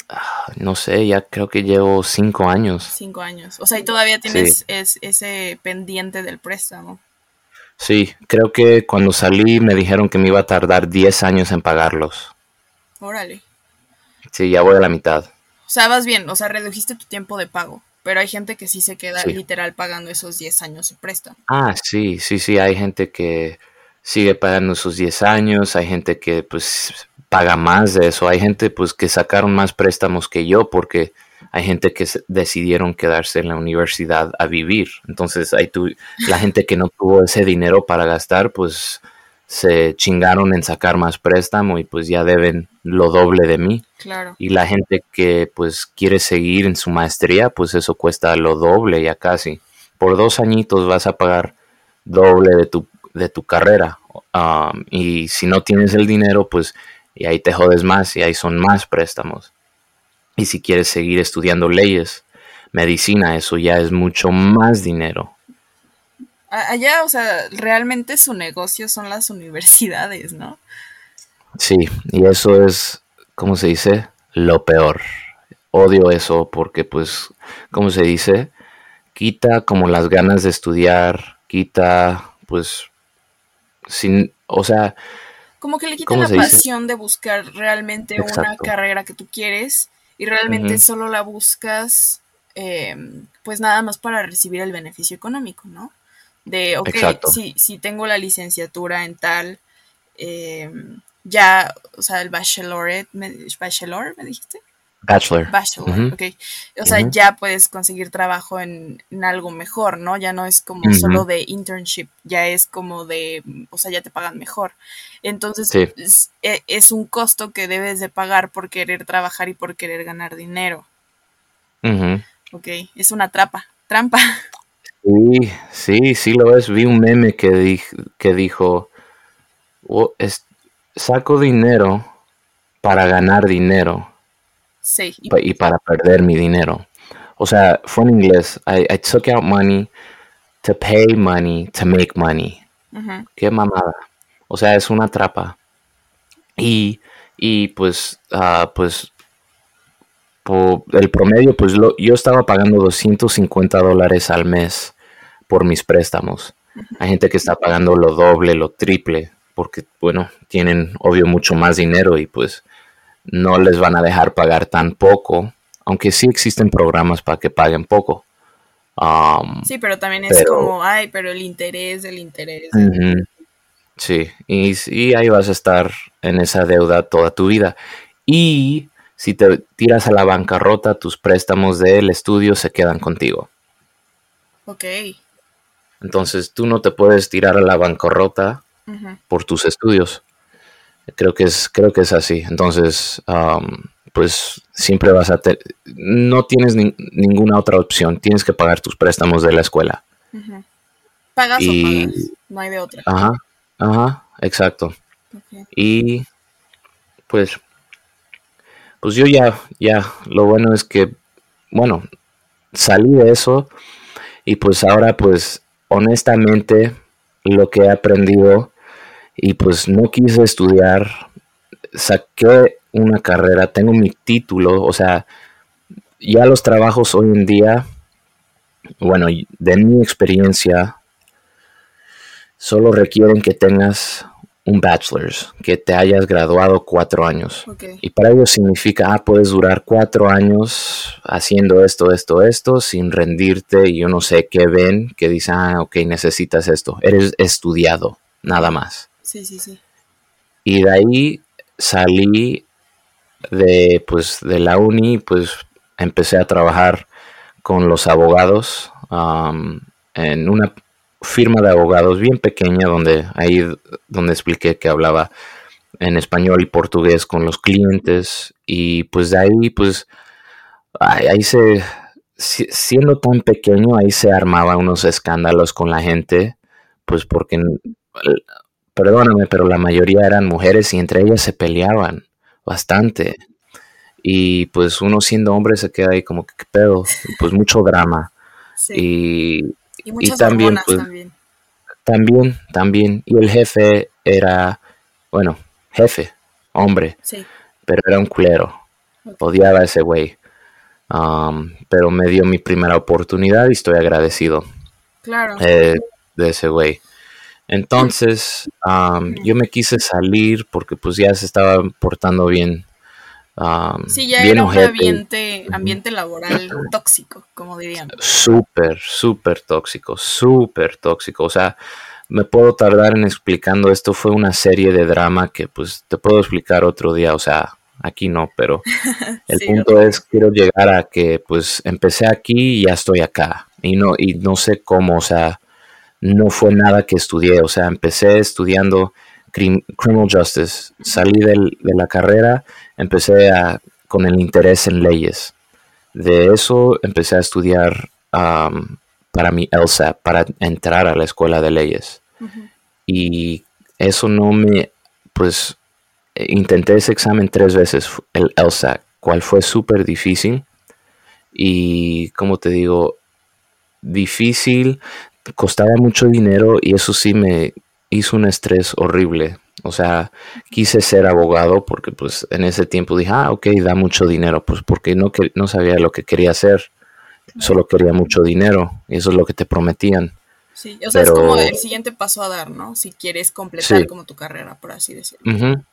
Ah, no sé, ya creo que llevo cinco años. Cinco años. O sea, y todavía tienes ese pendiente del préstamo. Sí, creo que cuando salí me dijeron que me iba a tardar diez años en pagarlos. Órale. Sí, ya voy a la mitad. O sea, vas bien, o sea, redujiste tu tiempo de pago. Pero hay gente que sí se queda literal pagando esos 10 años de préstamo. Ah, sí, sí, sí, hay gente que sigue pagando esos 10 años, hay gente que pues paga más de eso, hay gente pues que sacaron más préstamos que yo porque hay gente que decidieron quedarse en la universidad a vivir. Entonces, hay tu, la gente que no tuvo ese dinero para gastar, pues se chingaron en sacar más préstamo y pues ya deben lo doble de mí. Claro. Y la gente que pues quiere seguir en su maestría, pues eso cuesta lo doble ya casi. Por dos añitos vas a pagar doble de tu, de tu carrera. Um, y si no tienes el dinero, pues y ahí te jodes más y ahí son más préstamos. Y si quieres seguir estudiando leyes, medicina, eso ya es mucho más dinero. Allá, o sea, realmente su negocio son las universidades, ¿no? Sí, y eso es, ¿cómo se dice? Lo peor. Odio eso porque, pues, ¿cómo se dice? Quita como las ganas de estudiar, quita, pues, sin, o sea... Como que le quita la pasión de buscar realmente una carrera que tú quieres y realmente solo la buscas, eh, pues, nada más para recibir el beneficio económico, ¿no? De, ok, si, si, tengo la licenciatura en tal, em, ya, o sea, el bachelorette, bachelor, ¿me dijiste? Bachelor. Bachelor, ok. O sea, ya puedes conseguir trabajo en, algo mejor, ¿no? Ya no es como solo de internship, ya es como de, o sea, ya te pagan mejor. Entonces, e, es, un costo que debes de pagar por querer trabajar y por querer ganar dinero. Ok, es una trapa, trampa. [laughs] Sí, sí, sí lo es. Vi un meme que, que dijo, saco dinero para ganar dinero sí. y para perder mi dinero. O sea, fue en inglés. I, took out money to pay money to make money. Qué mamada. O sea, es una trapa. Y, y pues, uh, pues, el promedio, pues lo, yo estaba pagando 250 dólares al mes por mis préstamos. Hay gente que está pagando lo doble, lo triple, porque, bueno, tienen obvio mucho más dinero y pues no les van a dejar pagar tan poco, aunque sí existen programas para que paguen poco. Um, sí, pero también es como, ay, pero el interés, el interés. Sí, y, y, ahí vas a estar en esa deuda toda tu vida. Y si te tiras a la bancarrota, tus préstamos del estudio se quedan contigo. Ok. Entonces tú no te puedes tirar a la bancarrota por tus estudios. Creo que es, creo que es así. Entonces, pues siempre vas a tener, no tienes ninguna otra opción. Tienes que pagar tus préstamos de la escuela. Pagas o pagas, no hay de otra. Ajá, ajá, exacto. Y pues, pues yo ya, ya, lo bueno es que, bueno, salí de eso y pues ahora pues honestamente lo que he aprendido y pues no quise estudiar, saqué una carrera, tengo mi título, o sea, ya los trabajos hoy en día, bueno, de mi experiencia, solo requieren que tengas un bachelor's, que te hayas graduado cuatro años. Y para ello significa, ah, puedes durar cuatro años haciendo esto, esto, esto, sin rendirte y yo no sé qué ven, que dicen, ah, ok, necesitas esto. Eres estudiado, nada más. Sí, sí, sí. Y de ahí salí de, pues, de la uni, pues empecé a trabajar con los abogados en una firma de abogados bien pequeña donde ahí donde expliqué que hablaba en español y portugués con los clientes y pues de ahí pues ahí, se siendo tan pequeño ahí se armaba unos escándalos con la gente pues porque perdóname pero la mayoría eran mujeres y entre ellas se peleaban bastante. Y pues uno siendo hombre se queda ahí como que qué pedo pues mucho drama. Y y también, pues, también. También, también. Y el jefe era, bueno, jefe, hombre. Sí. Pero era un culero. Odiaba a ese güey. Um, pero me dio mi primera oportunidad y estoy agradecido. Claro. Eh, de ese güey. Entonces, um, yo me quise salir porque pues ya se estaba portando bien sí, ya era un ambiente, ambiente laboral tóxico, como dirían. Súper, súper tóxico, súper tóxico. O sea, me puedo tardar en explicando esto. Fue una serie de drama que pues te puedo explicar otro día. O sea, aquí no, pero [laughs] el punto es, quiero llegar a que pues empecé aquí y ya estoy acá. Y no, y no sé cómo, o sea, no fue nada que estudié. O sea, empecé estudiando criminal justice. Salí de la carrera, empecé a, con el interés en leyes. De eso empecé a estudiar para mi ELSA, para entrar a la escuela de leyes. Y eso no me, pues, intenté ese examen tres veces, el ELSA, cual fue súper difícil. Y, como te digo, difícil, costaba mucho dinero y eso sí me, hizo un estrés horrible. O sea, quise ser abogado porque pues en ese tiempo dije, ah, ok, da mucho dinero, pues porque no, que, no sabía lo que quería hacer, solo quería mucho dinero y eso es lo que te prometían. Sí, o sea, es como el siguiente paso a dar, ¿no? Si quieres completar como tu carrera, por así decirlo.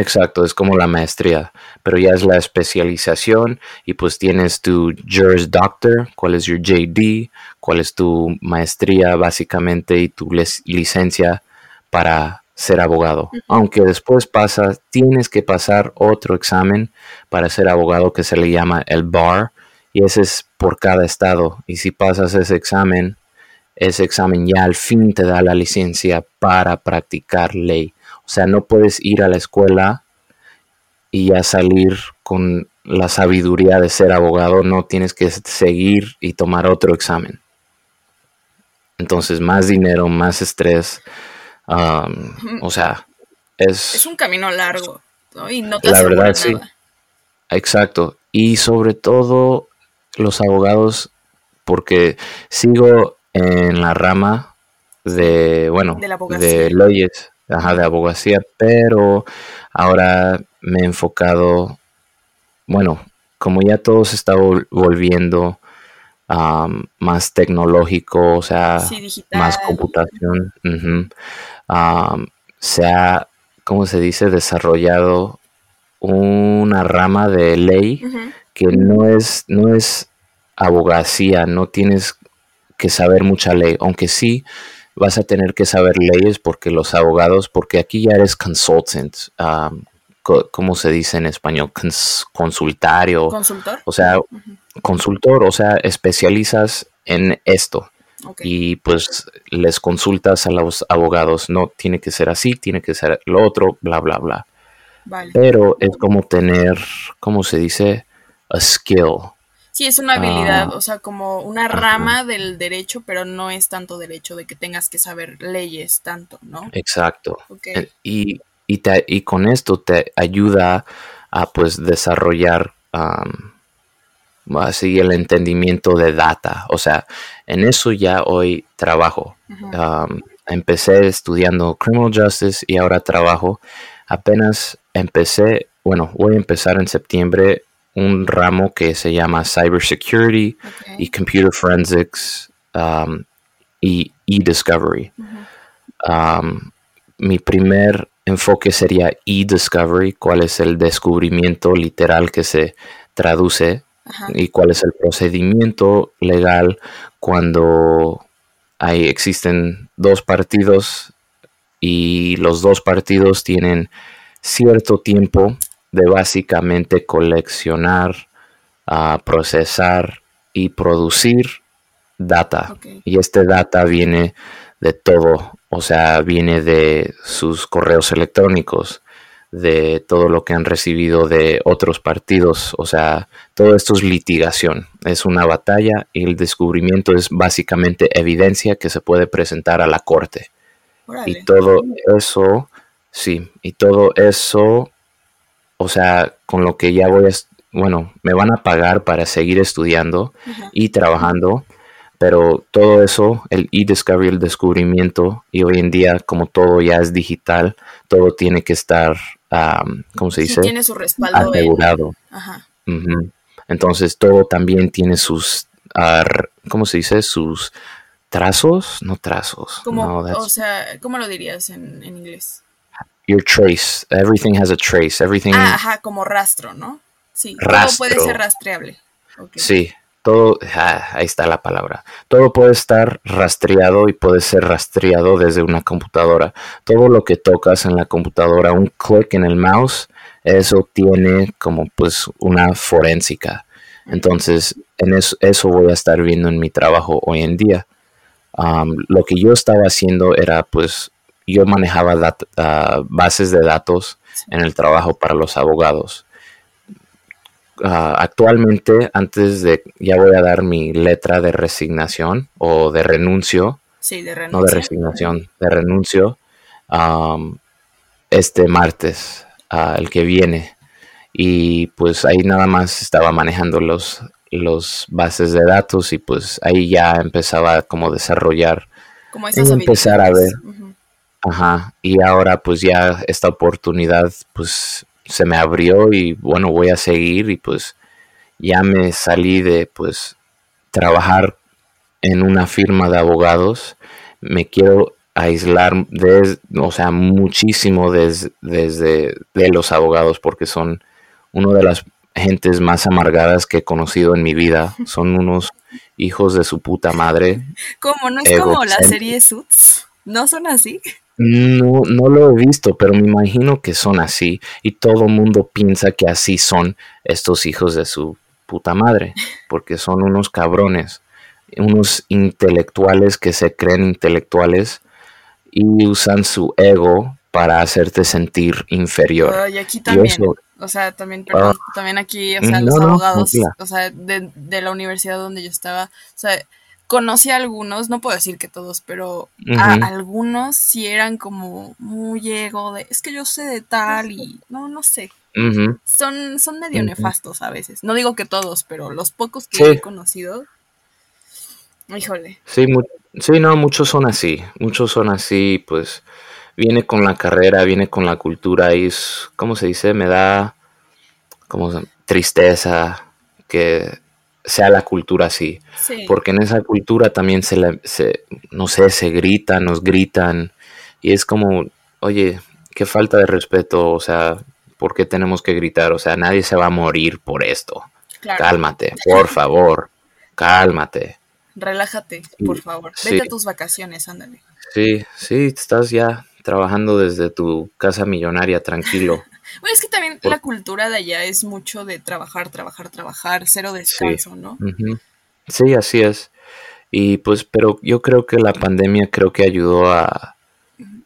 Exacto, es como la maestría, pero ya es la especialización y pues tienes tu Juris Doctor, cuál es your JD, cuál es tu maestría básicamente y tu licencia para ser abogado. Aunque después pasa, tienes que pasar otro examen para ser abogado que se le llama el bar y ese es por cada estado. Y si pasas ese examen, ese examen ya al fin te da la licencia para practicar ley. O sea, no puedes ir a la escuela y ya salir con la sabiduría de ser abogado, no tienes que seguir y tomar otro examen. Entonces, más dinero, más estrés, o sea, es... Es un camino largo, ¿no? Y no te La verdad, asegura sí. nada. Exacto. Y sobre todo los abogados, porque sigo en la rama de, bueno, De la de leyes, ajá, de abogacía, pero ahora me he enfocado, bueno, como ya todo se está vol- volviendo am, más tecnológico, o sea, Sí, más computación, am, se ha, ¿cómo se dice?, desarrollado una rama de ley que no es, no es abogacía, no tienes que saber mucha ley, aunque sí vas a tener que saber leyes porque los abogados, porque aquí ya eres consultant, um, ¿cómo se dice en español? Cons- consultario, ¿Consultor? o sea, consultor, o sea, especializas en esto y pues les consultas a los abogados, no tiene que ser así, tiene que ser lo otro, bla, bla, bla Vale. pero es como tener, ¿cómo se dice? A skill. Sí, es una habilidad, Ah. o sea, como una rama del derecho, pero no es tanto derecho de que tengas que saber leyes tanto, ¿no? Exacto. Ok. Eh, Y, y, te- y con esto te ayuda a pues desarrollar así el entendimiento de data. O sea, en eso ya hoy trabajo. Um, empecé estudiando criminal justice y ahora trabajo. Apenas empecé, bueno, voy a empezar en septiembre un ramo que se llama cybersecurity y computer forensics um, y e-discovery. Um, mi primer enfoque sería e-discovery, cuál es el descubrimiento literal que se traduce Ajá. y cuál es el procedimiento legal cuando hay, existen dos partidos y los dos partidos tienen cierto tiempo de básicamente coleccionar, ah, procesar y producir data. Y este data viene de todo, o sea, viene de sus correos electrónicos, de todo lo que han recibido de otros partidos, o sea, todo esto es litigación, es una batalla y el descubrimiento es básicamente evidencia que se puede presentar a la corte. Y todo eso, sí, y todo eso, o sea, con lo que ya voy a, bueno, me van a pagar para seguir estudiando y trabajando, pero todo eso, el e-discovery, el descubrimiento, y hoy en día como todo ya es digital, todo tiene que estar, am, ¿cómo se Sí, dice? tiene su respaldo en... Asegurado. Ajá. Entonces todo también tiene sus, ¿cómo se dice? Sus trazos, no trazos. Como, no, o sea, ¿cómo lo dirías en, en inglés? your trace. Everything has a trace. Everything. Ah, ajá, como rastro, ¿no? Sí, todo puede Rastro. ser rastreable. Sí, todo, ah, ahí está la palabra. Todo puede estar rastreado y puede ser rastreado desde una computadora. Todo lo que tocas en la computadora, un clic en el mouse, eso tiene como pues una forénsica. Entonces, en eso, eso voy a estar viendo en mi trabajo hoy en día. Um, lo que yo estaba haciendo era pues yo manejaba dat- ah, bases de datos en el trabajo para los abogados. Ah, actualmente, antes de, ya voy a dar mi letra de resignación o de renuncio, Sí, de no de resignación, de renuncio, este martes, ah, el que viene. Y pues ahí nada más estaba manejando los, los bases de datos y pues ahí ya empezaba como a desarrollar Como esas empezar a ver. Ajá, y ahora pues ya esta oportunidad pues se me abrió y bueno, voy a seguir y pues ya me salí de pues trabajar en una firma de abogados, me quiero aislar de, o sea, muchísimo des- desde de los abogados porque son una de las gentes más amargadas que he conocido en mi vida, son unos hijos de su puta madre, ¿Cómo? ¿No es como la serie Suits? ¿No son así? No, no lo he visto, pero me imagino que son así y todo mundo piensa que así son estos hijos de su puta madre, porque son unos cabrones, unos intelectuales que se creen intelectuales y usan su ego para hacerte sentir inferior. Ay, aquí también. eso- O sea, también, perdón, también aquí, o sea, no, los no, abogados, o sea, de, de la universidad donde yo estaba, o sea, conocí a algunos, no puedo decir que todos, pero a algunos sí eran como muy ego de, es que yo sé de tal y no, no sé. Son, son medio nefastos a veces. No digo que todos, pero los pocos que he conocido, híjole. Sí, sí, no, muchos son así, muchos son así, pues viene con la carrera, viene con la cultura y es, ¿cómo se dice? Me da como tristeza que sea la cultura así. Porque en esa cultura también se, se, no sé, se gritan, nos gritan. Y es como, oye, qué falta de respeto, o sea, ¿por qué tenemos que gritar? O sea, nadie se va a morir por esto. Cálmate, por favor, cálmate. Relájate, por favor. Vete a tus vacaciones, ándale. Sí, sí, estás ya trabajando desde tu casa millonaria, tranquilo. Bueno, es que también la cultura de allá es mucho de trabajar, trabajar, trabajar, cero descanso, ¿no? Sí, así es. Y pues, pero yo creo que la pandemia creo que ayudó a,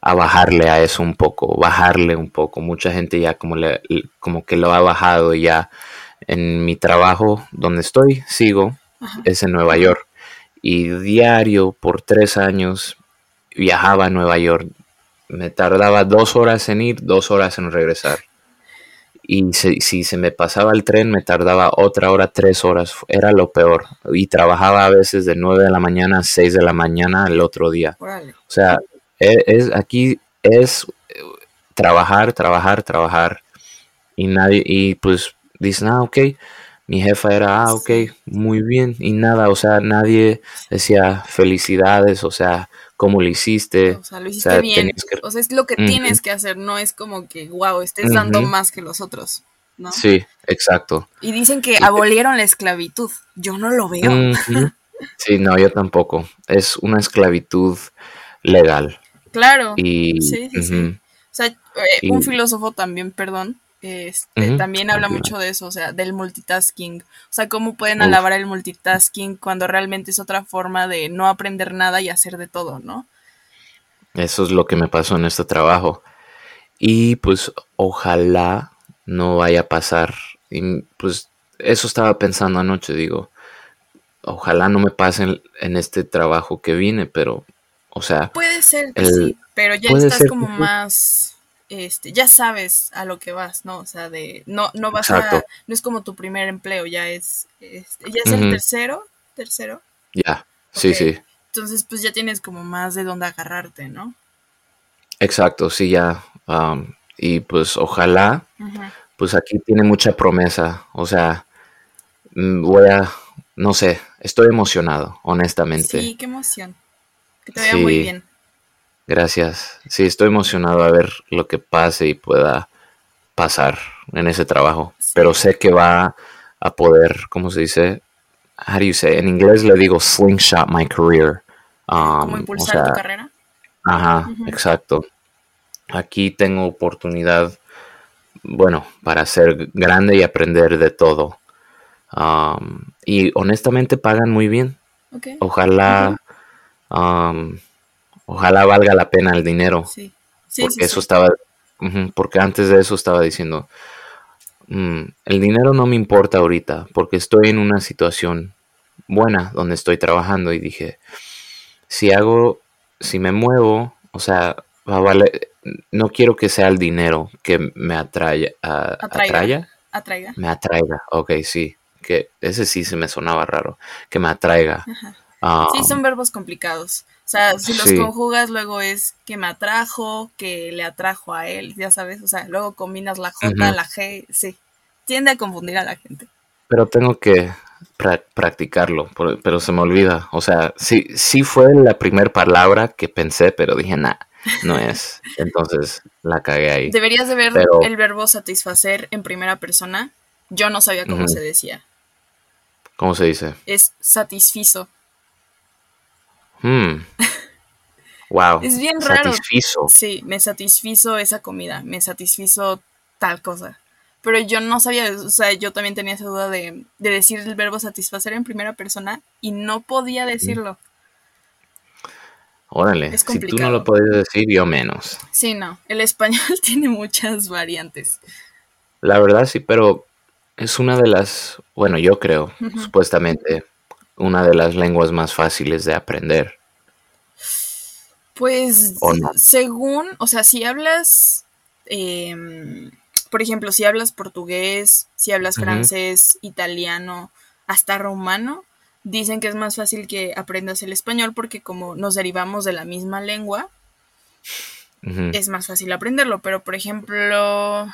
bajarle a eso un poco, bajarle un poco. Mucha gente ya como, le, como que lo ha bajado ya. En mi trabajo, donde estoy, sigo, es en Nueva York. Y diario, por tres años, viajaba a Nueva York. Me tardaba dos horas en ir, dos horas en regresar y si se me pasaba el tren me tardaba otra hora, tres horas, era lo peor. Y trabajaba a veces de nueve de la mañana a seis de la mañana el otro día. O sea, e, es, aquí es trabajar, trabajar, trabajar. Y nadie, y pues dicen, ah, ok, mi jefa era, ah, ok, muy bien. Y nada, o sea, nadie decía felicidades, o sea, cómo lo hiciste. O sea, lo hiciste bien. O sea, es lo que tienes que hacer, no es como que, wow, estés dando más que los otros. ¿no? Sí, exacto. Y dicen que abolieron la esclavitud. Yo no lo veo. Sí, no, yo tampoco. Es una esclavitud legal. Claro. Y, sí, sí, sí. O sea, eh, un filósofo también, perdón, este, también habla mucho de eso, o sea, del multitasking. O sea, cómo pueden alabar el multitasking cuando realmente es otra forma de no aprender nada y hacer de todo, ¿no? Eso es lo que me pasó en este trabajo. Y pues ojalá no vaya a pasar. Y pues eso estaba pensando anoche, digo, ojalá no me pase en, este trabajo que vine, pero, o sea... Puede ser que sí, pero ya estás como más este, ya sabes a lo que vas, ¿no? O sea, de, no, no vas a, no es como tu primer empleo, ya es, este, ya es el tercero, tercero. Ya, sí, sí. Entonces, pues ya tienes como más de dónde agarrarte, ¿no? Exacto, sí, ya. y pues ojalá, pues aquí tiene mucha promesa, o sea, mm, voy a, no sé, estoy emocionado, honestamente. Sí, qué emoción. Que te vaya muy bien. Gracias. Sí, estoy emocionado a ver lo que pase y pueda pasar en ese trabajo. Pero sé que va a poder, ¿cómo se dice? How do you say? En inglés le digo slingshot my career. Um, impulsar tu carrera? Ajá, exacto. Aquí tengo oportunidad, bueno, para ser grande y aprender de todo. Um, y honestamente pagan muy bien. Ojalá um, ojalá valga la pena el dinero. Sí. Sí, porque eso estaba, porque antes de eso estaba diciendo, mm, el dinero no me importa ahorita, porque estoy en una situación buena donde estoy trabajando y dije, si hago, si me muevo, o sea, vale, no quiero que sea el dinero que me atraiga, atraiga. atraiga. Me atraiga, ok, sí, que ese sí se me sonaba raro, que me atraiga. sí, son verbos complicados. O sea, si los conjugas, luego es que me atrajo, que le atrajo a él, ya sabes. O sea, luego combinas la J, la G, sí. Tiende a confundir a la gente. Pero tengo que practicarlo, pero se me olvida. O sea, sí, sí fue la primera palabra que pensé, pero dije, nah, no es. [laughs] Entonces la cagué ahí. Deberías de ver el verbo satisfacer en primera persona. Yo no sabía cómo se decía. ¿Cómo se dice? Es satisfizo. Hmm. Wow. Es bien raro. Sí, me satisfizo esa comida, me satisfizo tal cosa. Pero yo no sabía, o sea, yo también tenía esa duda de, decir el verbo satisfacer en primera persona y no podía decirlo. Órale, si tú no lo puedes decir, yo menos. Sí, no, el español [laughs] tiene muchas variantes. La verdad sí, pero es una de las, bueno, yo creo, supuestamente, una de las lenguas más fáciles de aprender. Pues según, o sea, si hablas, em, por ejemplo, si hablas portugués, si hablas francés, italiano, hasta rumano, dicen que es más fácil que aprendas el español porque como nos derivamos de la misma lengua, es más fácil aprenderlo. Pero, por ejemplo...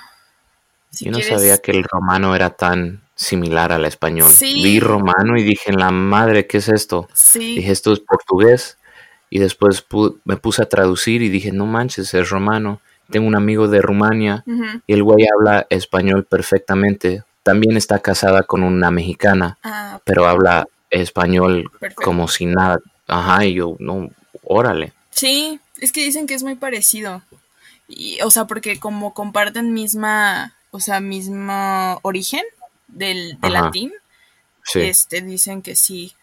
Yo no sabía que el romano era tan similar al español. Vi romano y dije, la madre, ¿qué es esto? Dije, esto es portugués. Y después me puse a traducir y dije, no manches, es romano. Tengo un amigo de Rumania y el güey habla español perfectamente. También está casada con una mexicana, ah, pero habla español como si nada. Ajá, y yo, no, órale. Sí, es que dicen que es muy parecido. Y, o sea, porque como comparten misma, o sea, mismo origen del, latín, este, dicen que sí,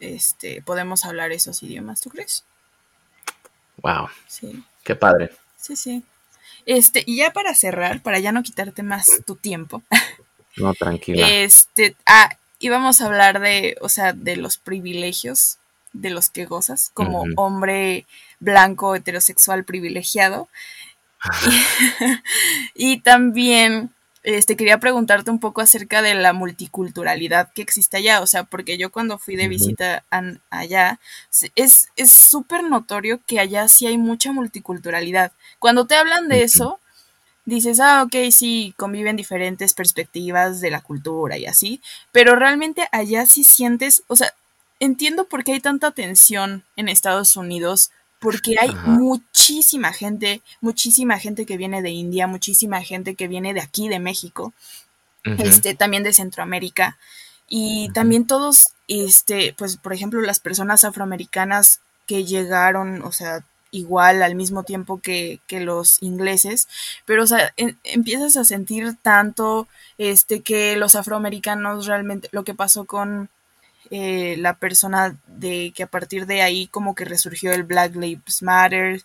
este, podemos hablar esos idiomas, ¿tú crees? Wow. Sí. Qué padre. Sí, sí. Este, y ya para cerrar, para ya no quitarte más tu tiempo. [laughs] No, tranquila. Este, ah, íbamos a hablar de, o sea, de los privilegios de los que gozas como hombre blanco heterosexual privilegiado. [laughs] y, también este, quería preguntarte un poco acerca de la multiculturalidad que existe allá, o sea, porque yo cuando fui de visita allá, es súper notorio que allá sí hay mucha multiculturalidad. Cuando te hablan de eso, dices, ah, ok, sí, conviven diferentes perspectivas de la cultura y así, pero realmente allá sí sientes, o sea, entiendo por qué hay tanta tensión en Estados Unidos, porque hay muchísima gente, muchísima gente que viene de India, muchísima gente que viene de aquí, de México, este, también de Centroamérica, y también todos, este, pues, por ejemplo, las personas afroamericanas que llegaron, o sea, igual al mismo tiempo que, los ingleses, pero o sea, empiezas a sentir tanto este que los afroamericanos realmente lo que pasó con eh, la persona de que a partir de ahí como que resurgió el Black Lives Matter,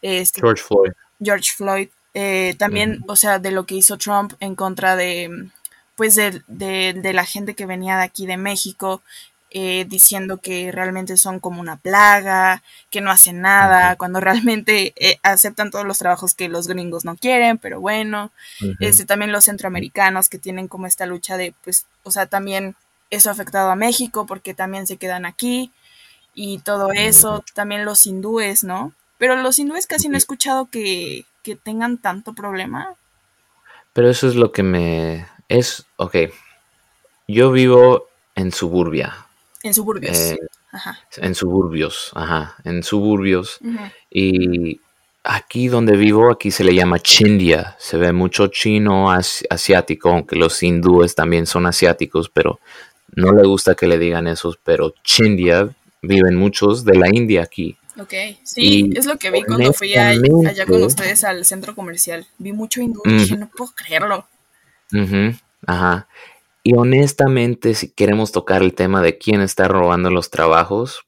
este, George Floyd. George Floyd, eh, también, o sea, de lo que hizo Trump en contra de pues de, de, la gente que venía de aquí de México, eh, diciendo que realmente son como una plaga, que no hacen nada, cuando realmente eh, aceptan todos los trabajos que los gringos no quieren, pero bueno, este, también los centroamericanos que tienen como esta lucha de, pues, o sea, también eso ha afectado a México porque también se quedan aquí y todo eso, también los hindúes, ¿no? Pero los hindúes casi no he escuchado que, que tengan tanto problema. Pero eso es lo que me... es, ok, yo vivo en suburbia, en suburbios. Eh, ajá. En suburbios, ajá. En suburbios. Y aquí donde vivo, aquí se le llama Chindia. Se ve mucho chino asiático, aunque los hindúes también son asiáticos, pero no le gusta que le digan esos. Pero Chindia viven muchos de la India aquí. Ok, sí, es lo que vi cuando fui allá con ustedes al centro comercial. Vi mucho hindú y dije, no puedo creerlo. ajá. Y honestamente, si queremos tocar el tema de quién está robando los trabajos,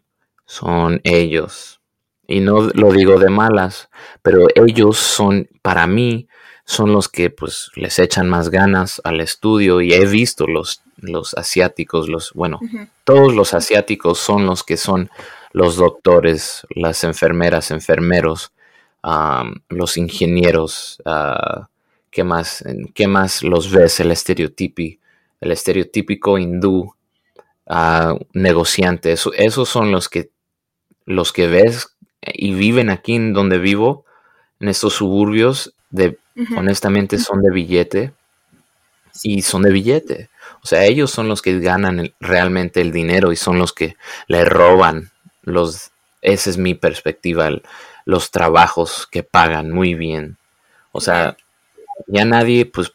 son ellos. Y no lo digo de malas, pero ellos son, para mí, son los que pues les echan más ganas al estudio y he visto los, los asiáticos, los, bueno, todos los asiáticos son los que son los doctores, las enfermeras, enfermeros, los ingenieros, uh, ¿qué más? ¿Qué más los ves? El estereotipo el estereotípico hindú uh, negociante. esos son los que, los que ves y viven aquí en donde vivo, en estos suburbios, de, honestamente son de billete y son de billete. O sea, ellos son los que ganan realmente el dinero y son los que le roban los, esa es mi perspectiva, los trabajos que pagan muy bien. O sea, ya nadie pues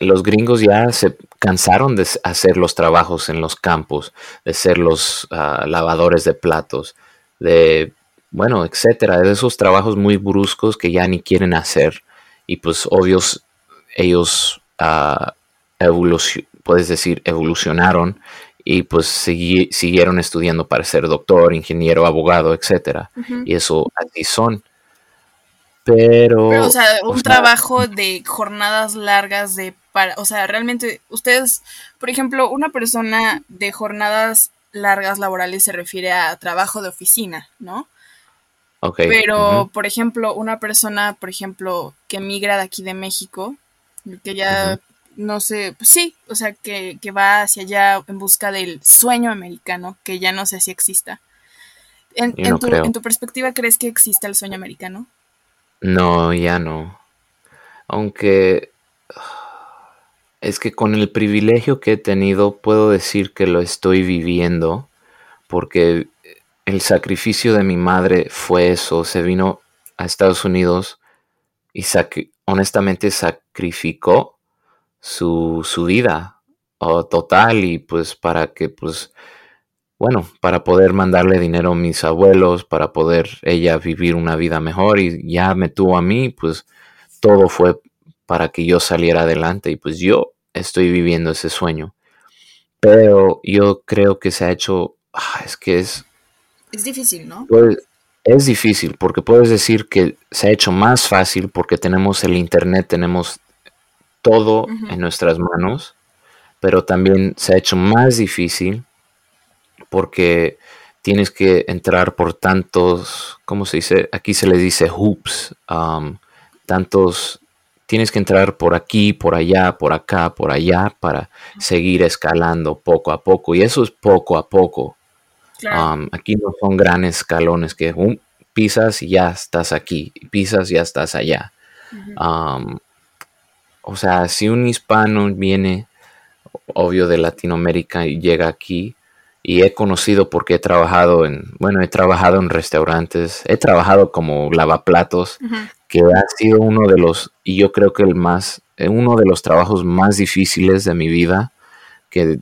los gringos ya se cansaron de hacer los trabajos en los campos, de ser los ah, lavadores de platos, de, bueno, etcétera, de esos trabajos muy bruscos que ya ni quieren hacer. Y pues obvios ellos, uh, puedes decir, evolucionaron y pues siguieron estudiando para ser doctor, ingeniero, abogado, etcétera. Y eso así son. Pero, o sea, un trabajo de jornadas largas de para, o sea, realmente ustedes, por ejemplo, una persona de jornadas largas laborales se refiere a trabajo de oficina, ¿no? Pero, por ejemplo, una persona, por ejemplo, que migra de aquí de México, que ya no sé, pues sí, o sea, que, que va hacia allá en busca del sueño americano, que ya no sé si exista. En, Yo en no tu, en tu perspectiva, ¿crees que existe el sueño americano? No, ya no. Aunque [sighs] es que con el privilegio que he tenido puedo decir que lo estoy viviendo porque el sacrificio de mi madre fue eso. Se vino a Estados Unidos y honestamente sacrificó su, su vida total y pues para que pues bueno, para poder mandarle dinero a mis abuelos, para poder ella vivir una vida mejor y ya me tuvo a mí, pues todo fue para que yo saliera adelante y pues yo estoy viviendo ese sueño. Pero yo creo que se ha hecho, ah, es que es, Es difícil, ¿no? pues, es difícil porque puedes decir que se ha hecho más fácil porque tenemos el internet, tenemos todo en nuestras manos, pero también se ha hecho más difícil porque tienes que entrar por tantos, ¿cómo se dice? Aquí se le dice hoops, um, tantos, tienes que entrar por aquí, por allá, por acá, por allá para seguir escalando poco a poco. Y eso es poco a poco. Claro. Um, aquí no son grandes escalones que um, pisas y ya estás aquí, pisas y ya estás allá. Um, o sea, si un hispano viene, obvio, de Latinoamérica y llega aquí, y he conocido porque he trabajado en, bueno, he trabajado en restaurantes, he trabajado como lavaplatos, Ujú. que ha sido uno de los, y yo creo que el más, eh, uno de los trabajos más difíciles de mi vida, que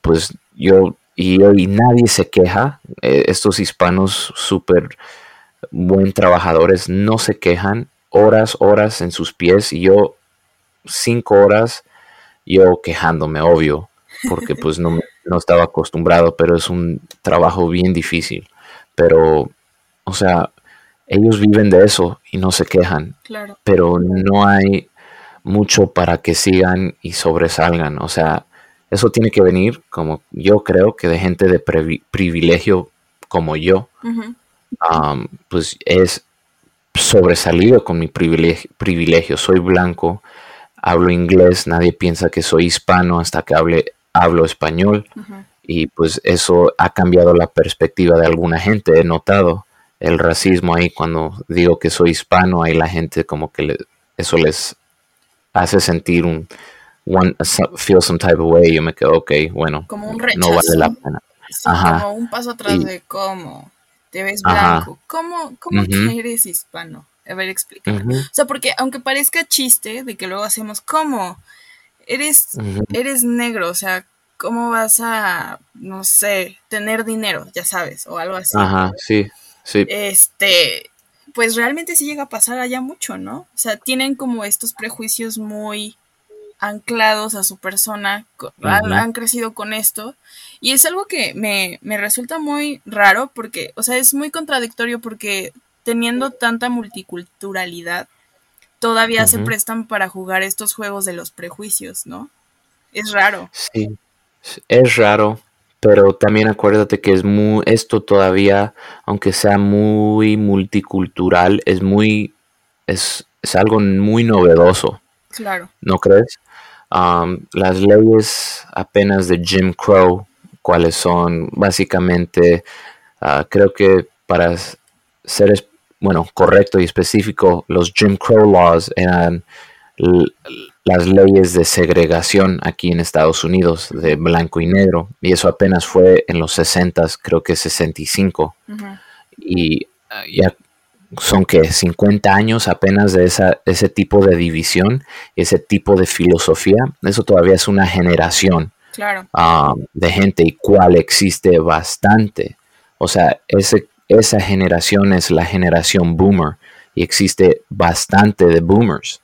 pues yo, y, y nadie se queja, eh, estos hispanos súper buen trabajadores no se quejan, horas, horas en sus pies, y yo cinco horas, yo quejándome, obvio, porque pues no, no estaba acostumbrado, pero es un trabajo bien difícil. Pero, o sea, ellos viven de eso y no se quejan, Claro. pero no hay mucho para que sigan y sobresalgan. O sea, eso tiene que venir, como yo creo, que de gente de privilegio como yo, um, pues es sobresalido con mi privilegio, privilegio. Soy blanco, hablo inglés, nadie piensa que soy hispano hasta que hable, hablo español y pues eso ha cambiado la perspectiva de alguna gente. He notado el racismo ahí cuando digo que soy hispano, ahí la gente como que le- eso les hace sentir un one, feel some type of way. Yo me quedo, ok, bueno, Como un no rechazo. vale la pena. Sí, Ajá. como un paso atrás Y- de cómo te ves Ajá. blanco. ¿Cómo, cómo eres hispano? A ver, explícame. O sea, porque aunque parezca chiste de que luego hacemos, ¿cómo? Eres, eres negro, o sea, ¿cómo vas a, no sé, tener dinero, ya sabes, o algo así? Ajá, sí, sí. Este, pues realmente sí llega a pasar allá mucho, ¿no? O sea, tienen como estos prejuicios muy anclados a su persona, han, crecido con esto, y es algo que me, me resulta muy raro porque, o sea, es muy contradictorio porque teniendo tanta multiculturalidad, todavía se prestan para jugar estos juegos de los prejuicios, ¿no? Es raro. Sí, es raro, pero también acuérdate que es muy, esto todavía, aunque sea muy multicultural, es muy, es, es algo muy novedoso, Claro. ¿no crees? Um, las leyes apenas de Jim Crow, cuáles son básicamente, ah, creo que para ser, bueno, correcto y específico, los Jim Crow laws eran las leyes de segregación aquí en Estados Unidos, de blanco y negro, y eso apenas fue en los 60, creo que 65, Ujú. y ah, ya son que 50 años apenas de esa, ese tipo de división, ese tipo de filosofía, eso todavía es una generación Claro. ah, de gente y cuál existe bastante. O sea, ese, esa generación es la generación boomer y existe bastante de boomers.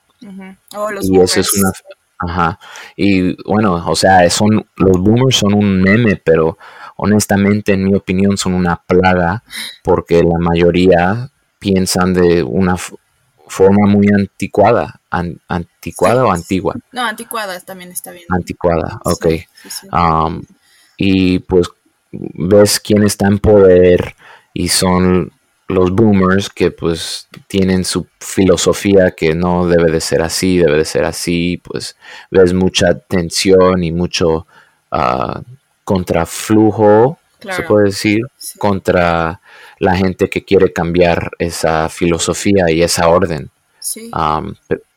Oh, los y eso es una... Ajá. Y bueno, o sea, son, los boomers son un meme, pero honestamente, en mi opinión, son una plaga porque la mayoría piensan de una forma muy anticuada. An- ¿Anticuada o antigua? No, anticuadas también está bien. Anticuada, ok. Sí, sí, sí. Um, y pues ves quién está en poder y son los boomers que pues tienen su filosofía que no debe de ser así, debe de ser así, pues ves mucha tensión y mucho uh, contraflujo, se puede decir, contra la gente que quiere cambiar esa filosofía y esa orden.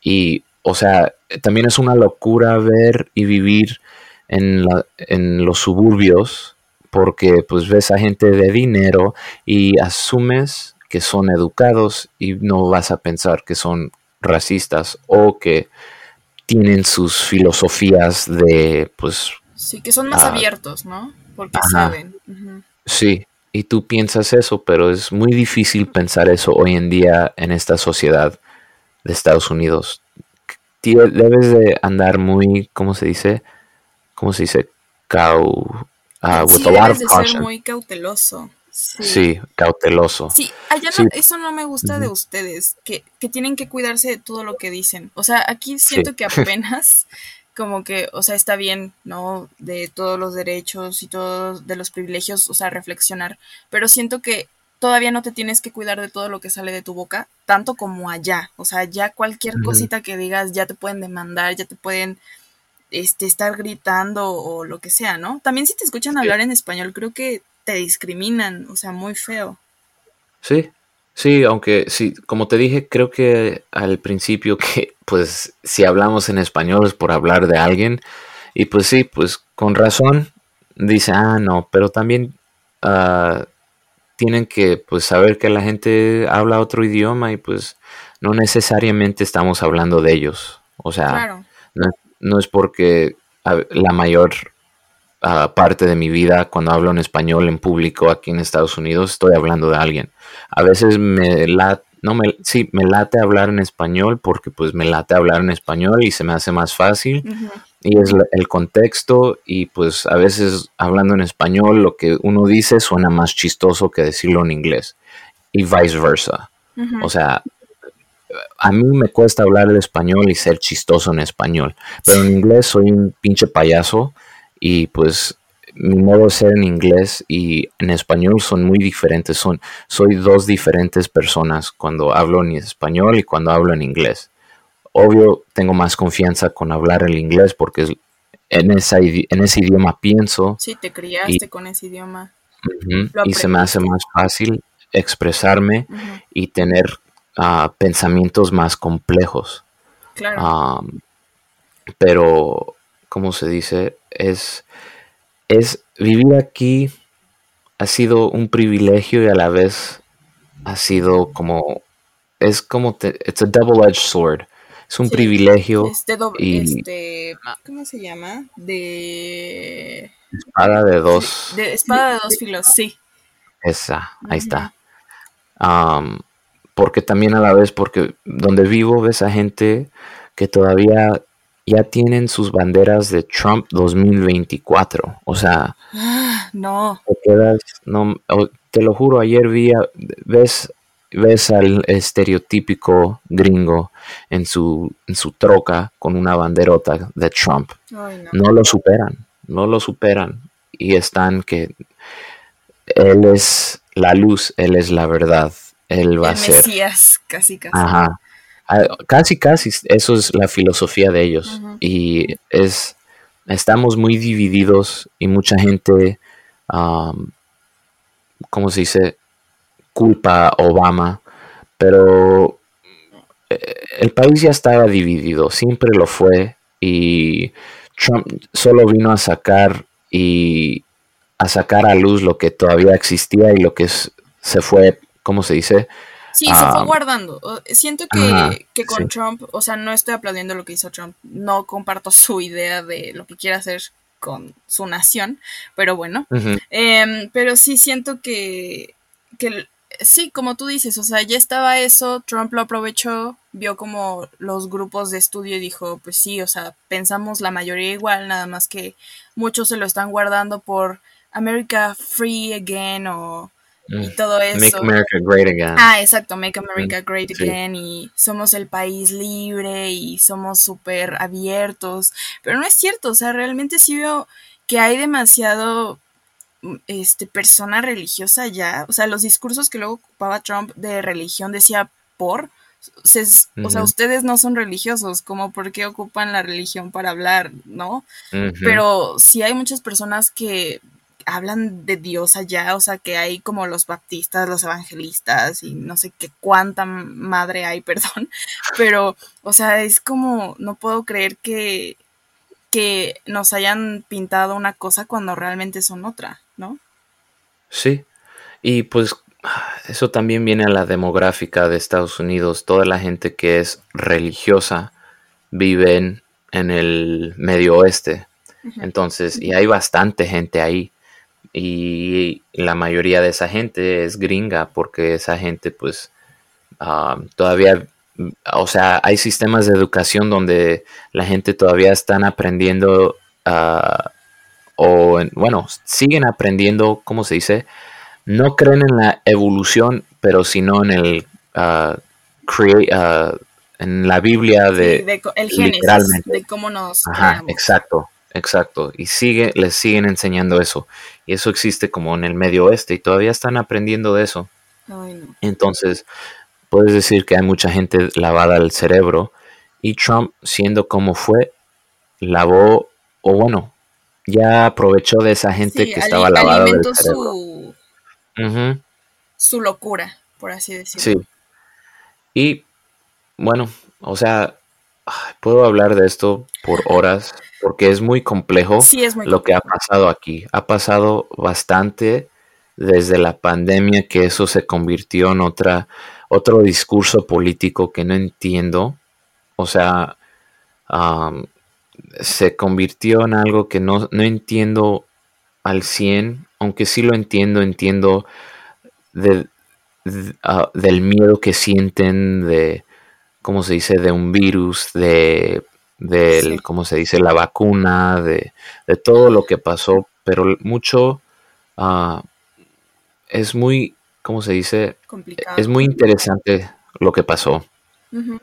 y, o sea, también es una locura ver y vivir en, la, en los suburbios porque pues ves a gente de dinero y asumes que son educados y no vas a pensar que son racistas o que tienen sus filosofías de pues sí que son más ah, abiertos no porque saben. Sí y tú piensas eso pero es muy difícil pensar eso hoy en día en esta sociedad de Estados Unidos debes de andar muy cómo se dice cómo se dice cau Uh, sí, debes de ser muy cauteloso. Sí. cauteloso. Sí, allá eso no me gusta de ustedes, que, que, tienen que cuidarse de todo lo que dicen. O sea, aquí siento que [laughs] apenas como que, o sea, está bien, ¿no? De todos los derechos y todos de los privilegios, o sea, reflexionar, pero siento que todavía no te tienes que cuidar de todo lo que sale de tu boca, tanto como allá. O sea, ya cualquier cosita que digas ya te pueden demandar, ya te pueden este, estar gritando o lo que sea, ¿no? También si te escuchan hablar en español, creo que te discriminan, o sea, muy feo. Sí, sí, aunque sí, como te dije, creo que al principio que, [laughs] pues, si hablamos en español es por hablar de alguien, y pues sí, pues con razón, dice, ah, no, pero también uh, tienen que, pues, saber que la gente habla otro idioma y pues no necesariamente estamos hablando de ellos, o sea, claro no es porque la mayor ah, parte de mi vida cuando hablo en español en público aquí en Estados Unidos estoy hablando de alguien. A veces me late, no me, sí, me late hablar en español porque pues me late hablar en español y se me hace más fácil. Y es el contexto y pues a veces hablando en español lo que uno dice suena más chistoso que decirlo en inglés y viceversa. O sea, a mí me cuesta hablar el español y ser chistoso en español, pero en inglés soy un pinche payaso y pues mi modo de ser en inglés y en español son muy diferentes, son soy dos diferentes personas cuando hablo en español y cuando hablo en inglés. Obvio tengo más confianza con hablar el inglés porque en, esa, en ese idioma pienso. Sí, te criaste con ese idioma. y se me hace más fácil expresarme y tener pensamientos más complejos. Claro. pero, como se dice? Es, es vivir aquí ha sido un privilegio y a la vez ha sido como es como te, it's a double edged sword. Es un privilegio este y este, ¿cómo se llama? De espada de dos de espada de dos filos, sí. Esa, ahí está porque también a la vez, porque donde vivo ves a gente que todavía ya tienen sus banderas de Trump 2024. O sea, no. Te quedas, no, te lo juro, ayer vi, ves, ves al estereotípico gringo en su, en su troca con una banderota de Trump. no. no lo superan, no lo superan. Y están que él es la luz, él es la verdad él va a ser. Mesías, casi, casi. Ajá. Casi, casi. Eso es la filosofía de ellos. Y es. Estamos muy divididos y mucha gente. ¿Cómo se dice? Culpa a Obama. Pero. Eh, el país ya estaba dividido. Siempre lo fue. Y Trump solo vino a sacar y a sacar a luz lo que todavía existía y lo que se fue ¿cómo se dice? Sí, se fue ah, guardando. Siento que, con Trump, o sea, no estoy aplaudiendo lo que hizo Trump, no comparto [laughs] su idea de lo que quiere hacer con su nación, pero bueno, em, pero sí siento que, que, sí, como tú dices, o sea, ya estaba eso, Trump lo aprovechó, vio como los grupos de estudio y dijo, pues sí, o sea, pensamos la mayoría igual, nada más que muchos se lo están guardando por America Free Again o y mm. todo eso. Make America Great Again. Ah, exacto, Make America mm, Great Again y somos el país libre y somos súper abiertos, pero no es cierto, o sea, realmente sí veo que hay demasiado este, persona religiosa ya. O sea, los discursos que luego ocupaba Trump de religión decía por. O sea, ustedes no son religiosos, como por qué ocupan la religión para hablar, ¿no? Pero sí hay muchas personas que hablan de Dios allá, o sea, que hay como los baptistas, los evangelistas y no sé qué cuánta madre hay, [laughs] perdón, pero, o sea, es como, no puedo creer que, que nos hayan pintado una cosa cuando realmente son otra, ¿no? Sí, y pues eso también viene a la demográfica de Estados Unidos, toda la gente que es religiosa vive en, el medio oeste. Entonces, y hay bastante gente ahí y la mayoría de esa gente es gringa porque esa gente pues ah, todavía, o sea, hay sistemas de educación donde la gente todavía están aprendiendo uh, o bueno, siguen aprendiendo, ¿cómo se dice? No creen en la evolución, pero sino en el uh, en la Biblia de, el literalmente. de cómo nos Ajá, exacto exacto. Y sigue, les siguen enseñando eso. Y eso existe como en el medio oeste y todavía están aprendiendo de eso. Entonces, puedes decir que hay mucha gente lavada al cerebro y Trump, siendo como fue, lavó, o bueno, ya aprovechó de esa gente que estaba lavada del cerebro. Su, su locura, por así decirlo. Sí. Y bueno, o sea, puedo hablar de esto por horas porque es muy complejo lo que ha pasado aquí. Ha pasado bastante desde la pandemia que eso se convirtió en otra, otro discurso político que no entiendo. O sea, se convirtió en algo que no, no, entiendo al 100, aunque sí lo entiendo, entiendo ah, del miedo que sienten de, ¿cómo se dice?, de un virus, de del, ¿cómo se dice?, la vacuna, de, todo lo que pasó, pero mucho ah, es muy, ¿cómo se dice? Es muy interesante lo que pasó.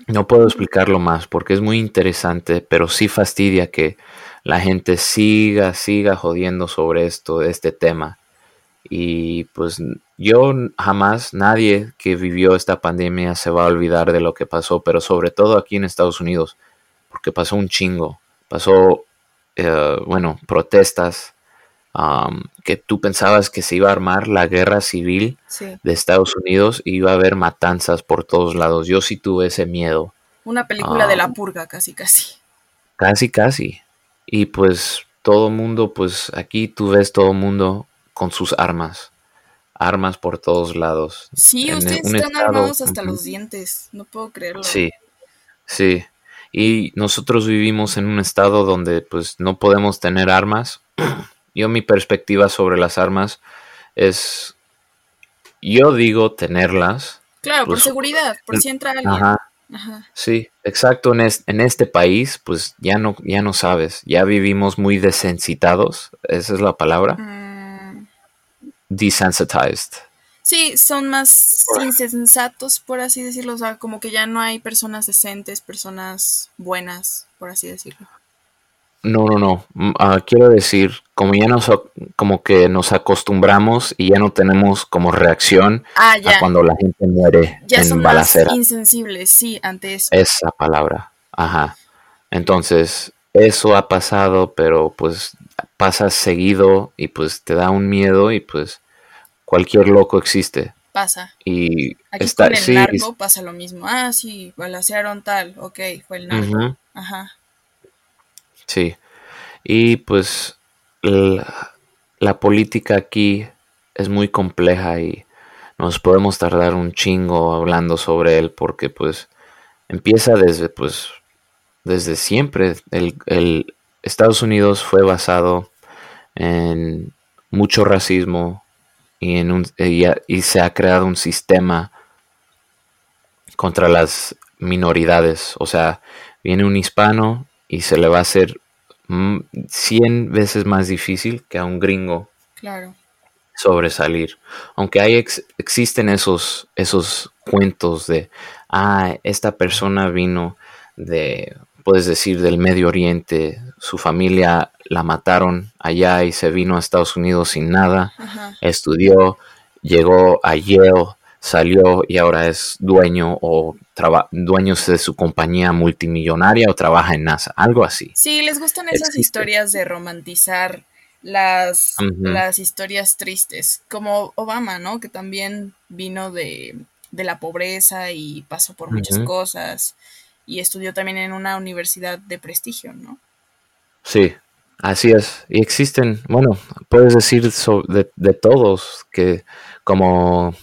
No puedo explicarlo más porque es muy interesante, pero sí fastidia que la gente siga, siga jodiendo sobre esto, este tema. Y pues yo jamás, nadie que vivió esta pandemia se va a olvidar de lo que pasó, pero sobre todo aquí en Estados Unidos porque pasó un chingo. Pasó, eh, bueno, protestas que tú pensabas que se iba a armar la guerra civil de Estados Unidos y iba a haber matanzas por todos lados. Yo sí tuve ese miedo. Una película de la purga, casi, casi. Casi, casi. Y pues todo mundo, pues aquí tú ves todo mundo con sus armas. Armas por todos lados. Sí, ustedes están armados hasta los dientes. No puedo creerlo. Sí, sí y nosotros vivimos en un estado donde pues no podemos tener armas. [clears throat] Yo mi perspectiva sobre las armas es, yo digo tenerlas. Claro, por pues, seguridad, por si entra alguien. Ajá, Sí, exacto. En, en, este país, pues ya no, ya no sabes. Ya vivimos muy desensitados. Esa es la palabra. Mm. Desensitized. Sí, son más insensatos, por así decirlo. O sea, como que ya no hay personas decentes, personas buenas, por así decirlo. No, no, no. Mm, ah, quiero decir, como ya nos, como que nos acostumbramos y ya no tenemos como reacción ah, a cuando la gente muere ya son Más insensibles, sí, ante eso. Esa palabra. Ajá. Entonces, eso ha pasado, pero pues pasa seguido y pues te da un miedo y pues cualquier loco existe. Pasa. Y Aquí está, con el narco pasa lo mismo. Ah, sí, balasearon tal, ok, fue el narco. Ajá. Sí. Y pues la, política aquí es muy compleja y nos podemos tardar un chingo hablando sobre él porque pues empieza desde pues desde siempre. El, el Estados Unidos fue basado en mucho racismo, y, en un, y, se ha creado un sistema contra las minoridades. O sea, viene un hispano y se le va a hacer 100 veces más difícil que a un gringo sobresalir. Aunque hay existen esos, esos cuentos de, ah, esta persona vino de, puedes decir, del Medio Oriente, su familia la mataron allá y se vino a Estados Unidos sin nada, estudió, llegó a Yale, salió y ahora es dueño o dueño de su compañía multimillonaria o trabaja en NASA, algo así. Sí, les gustan esas historias de romantizar las, las historias tristes, como Obama, ¿no? Que también vino de, la pobreza y pasó por muchas cosas y estudió también en una universidad de prestigio, ¿no? Sí, así es. Y existen, bueno, puedes decir de, todos, que como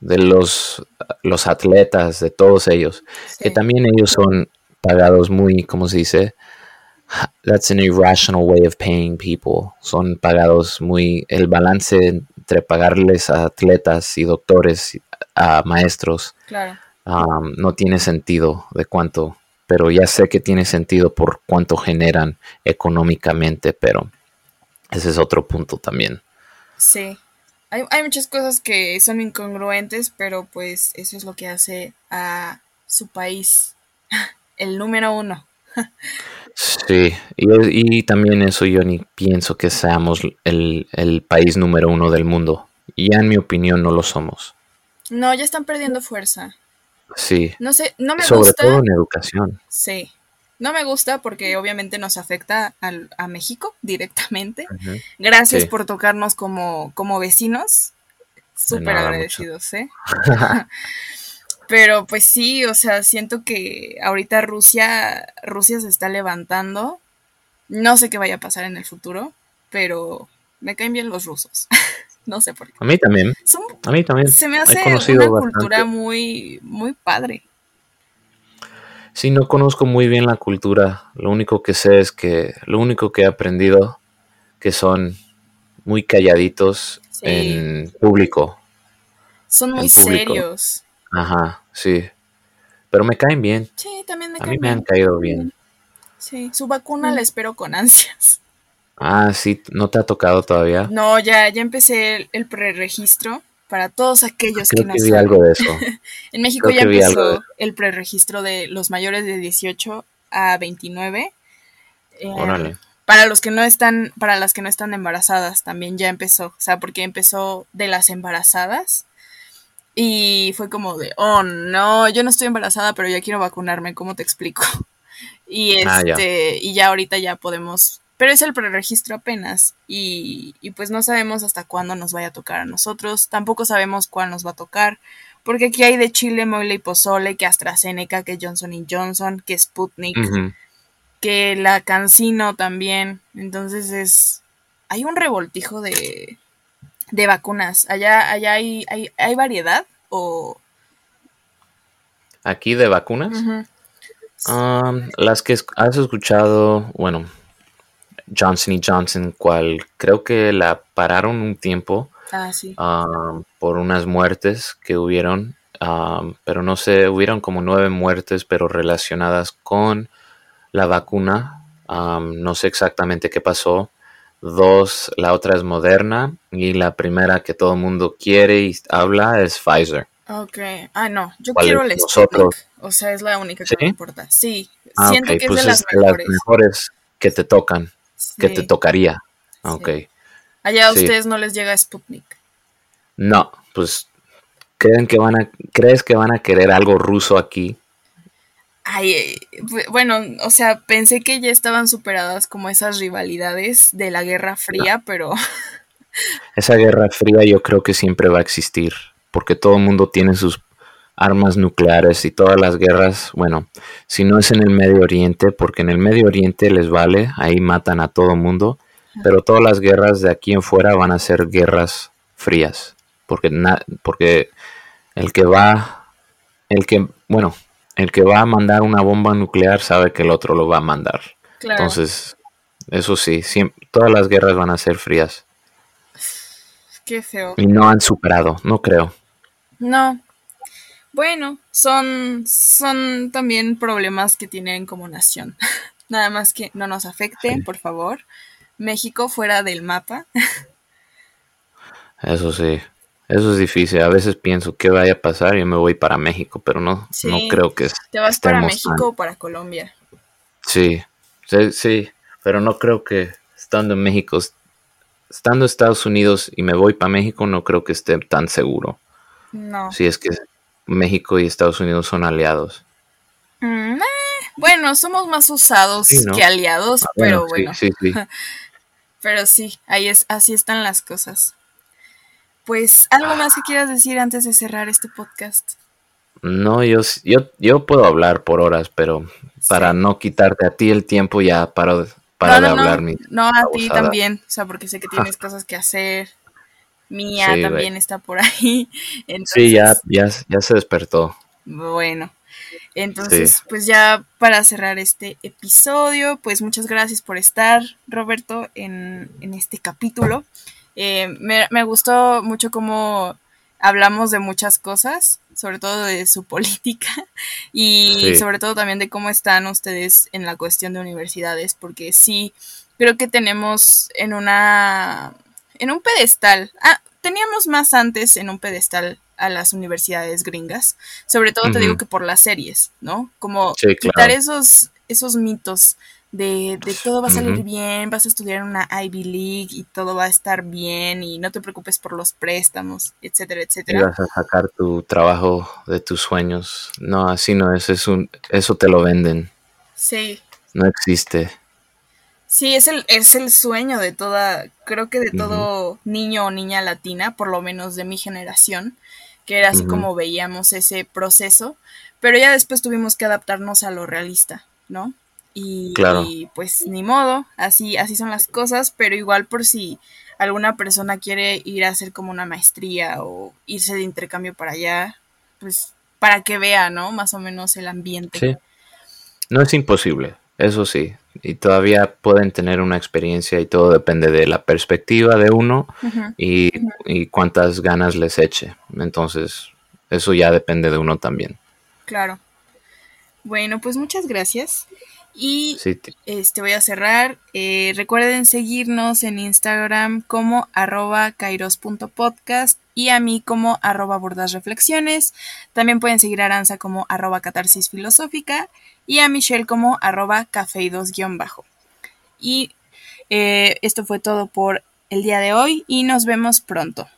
de los, los atletas, de todos ellos, que también ellos son pagados muy, ¿cómo se dice? That's an irrational way of paying people. Son pagados muy, el balance entre pagarles a atletas y doctores, a maestros, um, no tiene sentido de cuánto pero ya sé que tiene sentido por cuánto generan económicamente, pero ese es otro punto también. Sí, hay, hay, muchas cosas que son incongruentes, pero pues eso es lo que hace a su país [laughs] el número uno. Sí, y, también eso yo ni pienso que seamos el, el país número uno del mundo. Ya en mi opinión no lo somos. No, ya están perdiendo fuerza. Sí. No sé, no me Sobre todo en educación. Sí. No me gusta porque obviamente nos afecta a México [laughs] directamente. Gracias por tocarnos como, como vecinos. Súper agradecidos, ¿eh? [laughs] Pero pues sí, o sea, siento que ahorita Rusia, Rusia se está levantando. No sé qué vaya a pasar en el futuro, pero me caen bien los rusos. [laughs] No sé por qué. A mí también. a mí también. Se me hace una cultura muy, muy padre. Sí, no conozco muy bien la cultura. Lo único que sé es que, lo único que he aprendido, que son muy calladitos en público. Son muy serios. Ajá, sí. Pero me caen bien. Sí, también me caen bien. A mí me han caído bien. Sí, su vacuna la espero con ansias. Ah, sí, ¿no te ha tocado todavía? No, ya, ya empecé el, preregistro para todos aquellos que no que vi algo de eso. [laughs] en México ya empezó el preregistro de los mayores de 18 a 29. Eh, para los que no están, para las que no están embarazadas también ya empezó, o sea, porque empezó de las embarazadas y fue como de, oh no, yo no estoy embarazada, pero ya quiero vacunarme, ¿cómo te explico? [laughs] Y ah, este, y ya ahorita ya podemos pero es el preregistro apenas y, pues no sabemos hasta cuándo nos vaya a tocar a nosotros, tampoco sabemos cuál nos va a tocar, porque aquí hay de Chile, Mole y Pozole, que AstraZeneca, que Johnson Johnson, que Sputnik, que la Cancino también, entonces es, hay un revoltijo de, de vacunas, allá, allá hay, hay, variedad o... Aquí de vacunas. las que has escuchado, bueno, Johnson y Johnson, cual creo que la pararon un tiempo ah, sí. Um, por unas muertes que hubieron, um, pero no sé, hubieron como nueve muertes, pero relacionadas con la vacuna. Um, no sé exactamente qué pasó. Dos, la otra es Moderna y la primera que todo el mundo quiere y habla es Pfizer. Ok, ah, no, yo quiero el Sputnik, o sea, es la única que me importa. Sí, ah, siento que es de pues las mejores. las mejores que te tocan que te tocaría. Ok. Allá a ustedes no les llega Sputnik. No, pues creen que van a, ¿crees que van a querer algo ruso aquí? Ay, eh, bueno, o sea, pensé que ya estaban superadas como esas rivalidades de la Guerra Fría, pero... [laughs] Esa Guerra Fría yo creo que siempre va a existir, porque todo el mundo tiene sus armas nucleares y todas las guerras, bueno, si no es en el Medio Oriente, porque en el Medio Oriente les vale, ahí matan a todo mundo, pero todas las guerras de aquí en fuera van a ser guerras frías, porque, porque el que va, el que, bueno, el que va a mandar una bomba nuclear sabe que el otro lo va a mandar. Entonces, eso sí, todas las guerras van a ser frías. Qué feo. Y no han superado, no creo. No, bueno, son, son también problemas que tienen como nación. [laughs] Nada más que no nos afecten, por favor. México fuera del mapa. [laughs] Eso sí, eso es difícil. A veces pienso que vaya a pasar y me voy para México, pero no, no creo que ¿Te vas para México o para Colombia? Sí, sí, sí. pero no creo que estando en México, estando en Estados Unidos y me voy para México, no creo que esté tan seguro. No. Si es que México y Estados Unidos son aliados. Mm, eh, bueno, somos más usados que aliados, ah, pero bueno. Sí, sí, [laughs] pero sí, ahí es, así están las cosas. Pues, ¿algo más que quieras decir antes de cerrar este podcast? No, yo, yo, yo puedo hablar por horas, pero para no quitarte a ti el tiempo ya para, para de hablar. No, no a ti también, o sea, porque sé que [laughs] tienes cosas que hacer. Mía también está por ahí. [laughs] Sí, ya, ya, ya se despertó. Bueno, entonces, pues ya para cerrar este episodio, pues muchas gracias por estar, Roberto, en, en este capítulo. Eh, me, me, gustó mucho cómo hablamos de muchas cosas, sobre todo de su [laughs] política y sobre todo también de cómo están ustedes en la cuestión de universidades, porque sí, creo que tenemos en una, en un pedestal, ah, teníamos más antes en un pedestal a las universidades gringas, sobre todo te digo que por las series, ¿no? Como quitar esos, esos mitos de, de todo va a salir bien, vas a estudiar en una Ivy League y todo va a estar bien y no te preocupes por los préstamos, etcétera, etcétera. Y vas a sacar tu trabajo de tus sueños. No, así no es, es un, eso te lo venden. Sí. No existe. Sí, es el, es el sueño de toda, creo que de todo niño o niña latina, por lo menos de mi generación, que era así como veíamos ese proceso, pero ya después tuvimos que adaptarnos a lo realista, ¿no? Y, pues ni modo, así, así son las cosas, pero igual por si alguna persona quiere ir a hacer como una maestría o irse de intercambio para allá, pues para que vea, ¿no? Más o menos el ambiente. Sí. No es imposible, eso sí. Y todavía pueden tener una experiencia y todo depende de la perspectiva de uno y, y cuántas ganas les eche. Entonces, eso ya depende de uno también. Claro. Bueno, pues muchas gracias. Y este voy a cerrar. Eh, recuerden seguirnos en Instagram como arroba kairos.podcast y a mí como arroba bordasreflexiones. También pueden seguir a Aranza como arroba catarsis filosófica y a Michelle como arroba cafeidos-bajo. Y eh, esto fue todo por el día de hoy y nos vemos pronto.